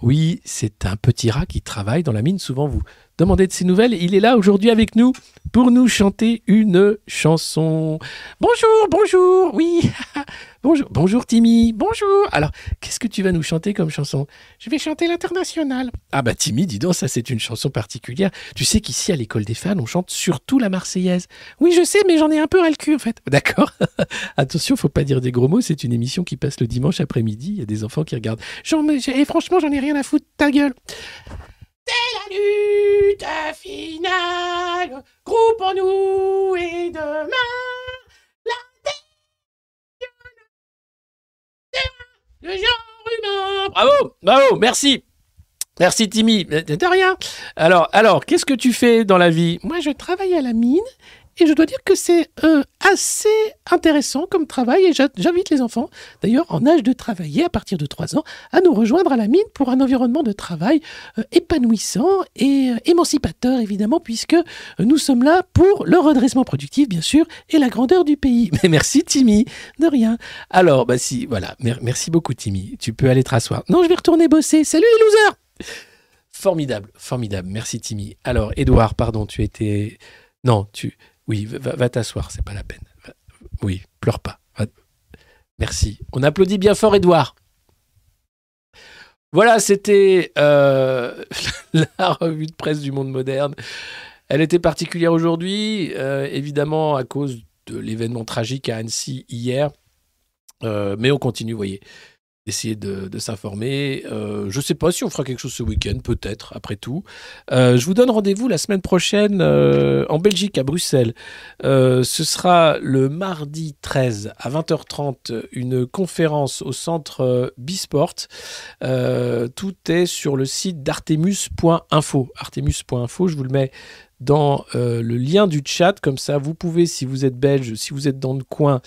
[SPEAKER 3] Oui, c'est un petit rat qui travaille dans la mine. Souvent, vous demandez de ses nouvelles. Il est là aujourd'hui avec nous pour nous chanter une chanson. Bonjour, bonjour, oui. bonjour, bonjour Timmy, bonjour. Alors, qu'est-ce que tu vas nous chanter comme chanson? Je vais chanter l'international. Ah bah Timmy, dis donc, ça c'est une chanson particulière. Tu sais qu'ici à l'école des fans, on chante surtout la Marseillaise. Oui, je sais, mais j'en ai un peu ras le cul en fait. D'accord. Attention, faut pas dire des gros mots. C'est une émission qui passe le dimanche après-midi. Il y a des enfants qui regardent. Et franchement, j'en ai rien à foutre. Ta gueule. C'est la lutte finale. Groupons-nous et demain, la le genre humain. Bravo, bravo, merci. Merci Timmy. De rien. Alors, alors, qu'est-ce que tu fais dans la vie? Moi, je travaille à la mine et je dois dire que c'est euh, assez intéressant comme travail et j'invite les enfants, d'ailleurs en âge de travailler à partir de 3 ans, à nous rejoindre à la mine pour un environnement de travail euh, épanouissant et euh, émancipateur évidemment puisque nous sommes là pour le redressement productif bien sûr et la grandeur du pays. Mais merci Timmy, de rien. Alors, bah si, voilà, Mer- merci beaucoup Timmy, tu peux aller te rasseoir. Non, je vais retourner bosser. Salut les losers Formidable, formidable. Merci Timmy. Alors, Edouard, pardon, tu étais. Non, tu. Oui, va, t'asseoir, c'est pas la peine. Oui, pleure pas. Merci. On applaudit bien fort, Edouard. Voilà, c'était euh, la revue de presse du monde moderne. Elle était particulière aujourd'hui, euh, évidemment à cause de l'événement tragique à Annecy hier. Euh, mais on continue, vous voyez essayer de, s'informer. Euh, je ne sais pas si on fera quelque chose ce week-end, peut-être, après tout. Euh, je vous donne rendez-vous la semaine prochaine euh, en Belgique, à Bruxelles. Ce sera le mardi 13 à 20h30, une conférence au centre Bisport. Tout est sur le site d'artemus.info. Artemus.info, je vous le mets dans euh, le lien du chat, comme ça vous pouvez, si vous êtes belge, si vous êtes dans le coin,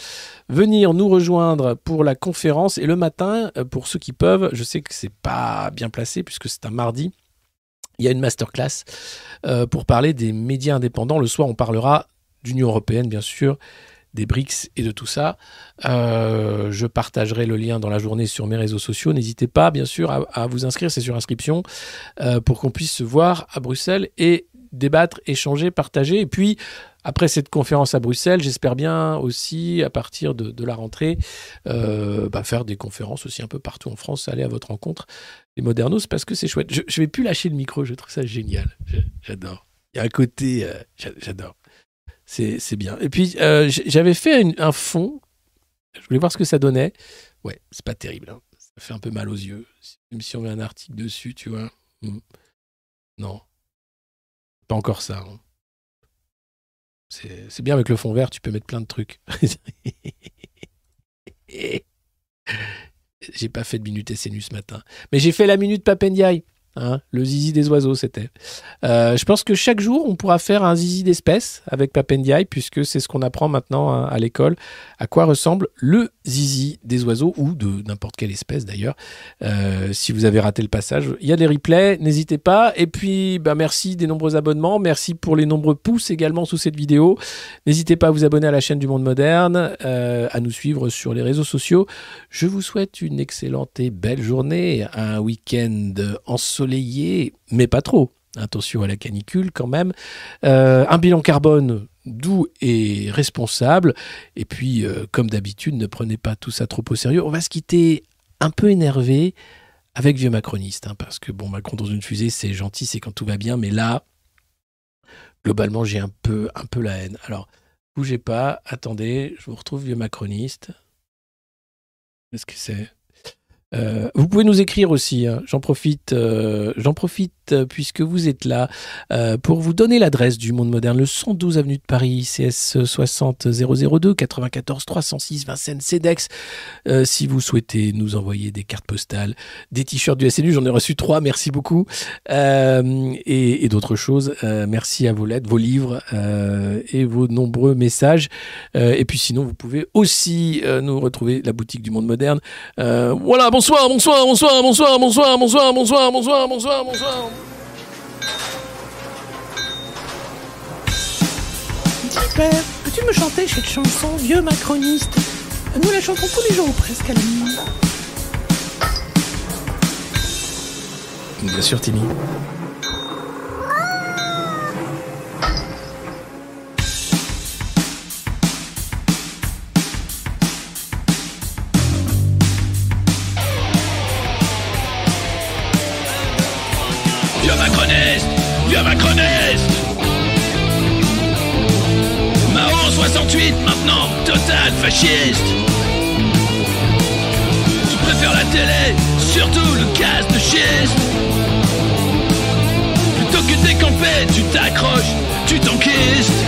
[SPEAKER 3] venir nous rejoindre pour la conférence. Et le matin, euh, pour ceux qui peuvent, je sais que c'est pas bien placé puisque c'est un mardi, il y a une masterclass euh, pour parler des médias indépendants. Le soir, on parlera d'Union européenne, bien sûr, des BRICS et de tout ça. Je partagerai le lien dans la journée sur mes réseaux sociaux. N'hésitez pas, bien sûr, à, vous inscrire, c'est sur inscription, pour qu'on puisse se voir à Bruxelles et débattre, échanger, partager. Et puis, après cette conférence à Bruxelles, j'espère bien aussi, à partir de, la rentrée, euh, bah, faire des conférences aussi un peu partout en France, aller à votre rencontre, les Modernos, parce que c'est chouette. Je ne vais plus lâcher le micro, je trouve ça génial. J'adore. Il y a un côté, euh, j'adore. C'est bien. Et puis, euh, j'avais fait un fond. Je voulais voir ce que ça donnait. Ouais, c'est pas terrible. Hein. Ça fait un peu mal aux yeux. Même si on met un article dessus, tu vois. Hmm. Non. Pas encore ça. Hein. C'est bien avec le fond vert, tu peux mettre plein de trucs. j'ai pas fait de minute SNU ce matin. Mais j'ai fait la minute Papendiaï. Hein, le zizi des oiseaux, c'était. Euh, je pense que chaque jour, on pourra faire un zizi d'espèce avec Papendiaï, puisque c'est ce qu'on apprend maintenant hein, à l'école, à quoi ressemble le zizi des oiseaux, ou de n'importe quelle espèce d'ailleurs. Euh, si vous avez raté le passage, il y a des replays, n'hésitez pas. Et puis, bah, merci des nombreux abonnements, merci pour les nombreux pouces également sous cette vidéo. N'hésitez pas à vous abonner à la chaîne du Monde Moderne, euh, à nous suivre sur les réseaux sociaux. Je vous souhaite une excellente et belle journée, un week-end mais pas trop. Attention à la canicule quand même. Euh, un bilan carbone doux et responsable. Et puis, euh, comme d'habitude, ne prenez pas tout ça trop au sérieux. On va se quitter un peu énervé avec vieux macroniste, hein, parce que bon, Macron dans une fusée, c'est gentil, c'est quand tout va bien, mais là, globalement, j'ai un peu, un peu la haine. Alors, bougez pas, attendez, je vous retrouve vieux macroniste. Qu'est-ce que c'est? Euh, vous pouvez nous écrire aussi. Hein. J'en profite, euh, j'en profite euh, puisque vous êtes là pour vous donner l'adresse du Monde Moderne, le 112 avenue de Paris, CS 60 002 94 306 Vincennes CEDEX. si vous souhaitez nous envoyer des cartes postales, des t-shirts du SNU, j'en ai reçu trois, merci beaucoup, et, et d'autres choses. merci à vos lettres, vos livres et vos nombreux messages. et puis sinon, vous pouvez aussi nous retrouver la boutique du Monde Moderne. voilà, bon bonsoir, bonsoir, bonsoir, bonsoir, bonsoir, bonsoir, bonsoir, bonsoir, bonsoir, bonsoir.
[SPEAKER 2] Père, peux-tu me chanter cette chanson, vieux macroniste? Nous la chantons tous les jours presque à la nuit.
[SPEAKER 3] Bien sûr, Timmy.
[SPEAKER 8] Macroniste. Mao 68 maintenant, total fasciste. Tu préfères la télé, surtout le gaz de schiste. Plutôt que décamper, tu t'accroches, tu t'enquistes.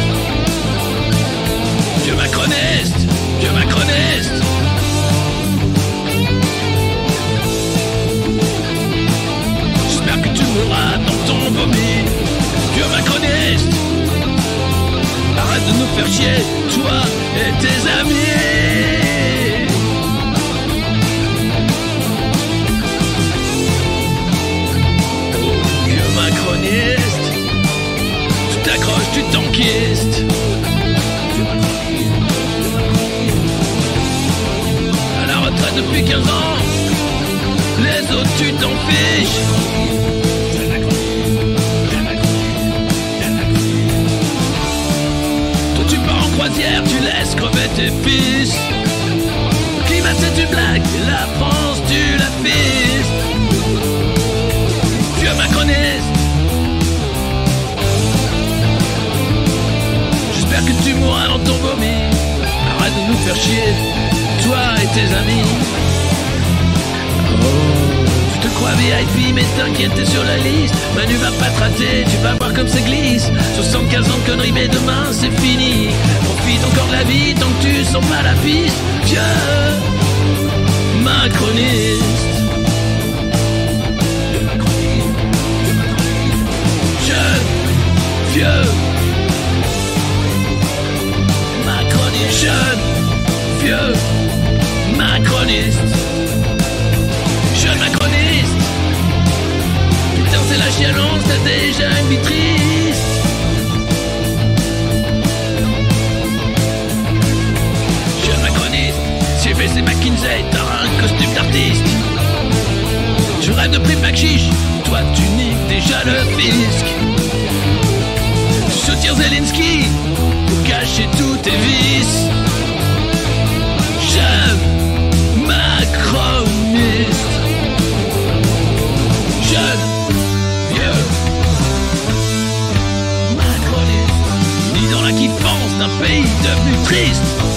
[SPEAKER 8] Vieux macroniste, vieux macroniste Arrête de nous faire chier, toi et tes amis. Oh, vieux macroniste Tu t'accroches, tu t'enquistes. À la retraite depuis 15 ans Les autres tu t'en fiches Le climat c'est une blague, la France tu la fistes. Vieux macroniste. J'espère que tu mourras dans ton vomi. Arrête de nous faire chier, toi et tes amis. Oh crois VIP, mais t'inquiète, t'es sur la liste. Manu va pas te rater, tu vas voir comme ça glisse. 75 ans de conneries, mais demain c'est fini. Profite encore de la vie tant que tu sens pas la piste. Vieux macroniste. Jeune, vieux. Macroniste, jeune, vieux. Macroniste. Jeune macroniste la chialance, t'as déjà une vie triste. Je suis j'ai fait McKinsey, t'as un costume d'artiste. Je rêve de prime chiche, toi tu niques déjà le fisc.
[SPEAKER 3] Tu soutiens Zelensky pour cacher tous tes vices. Dans d'un pays devenu triste.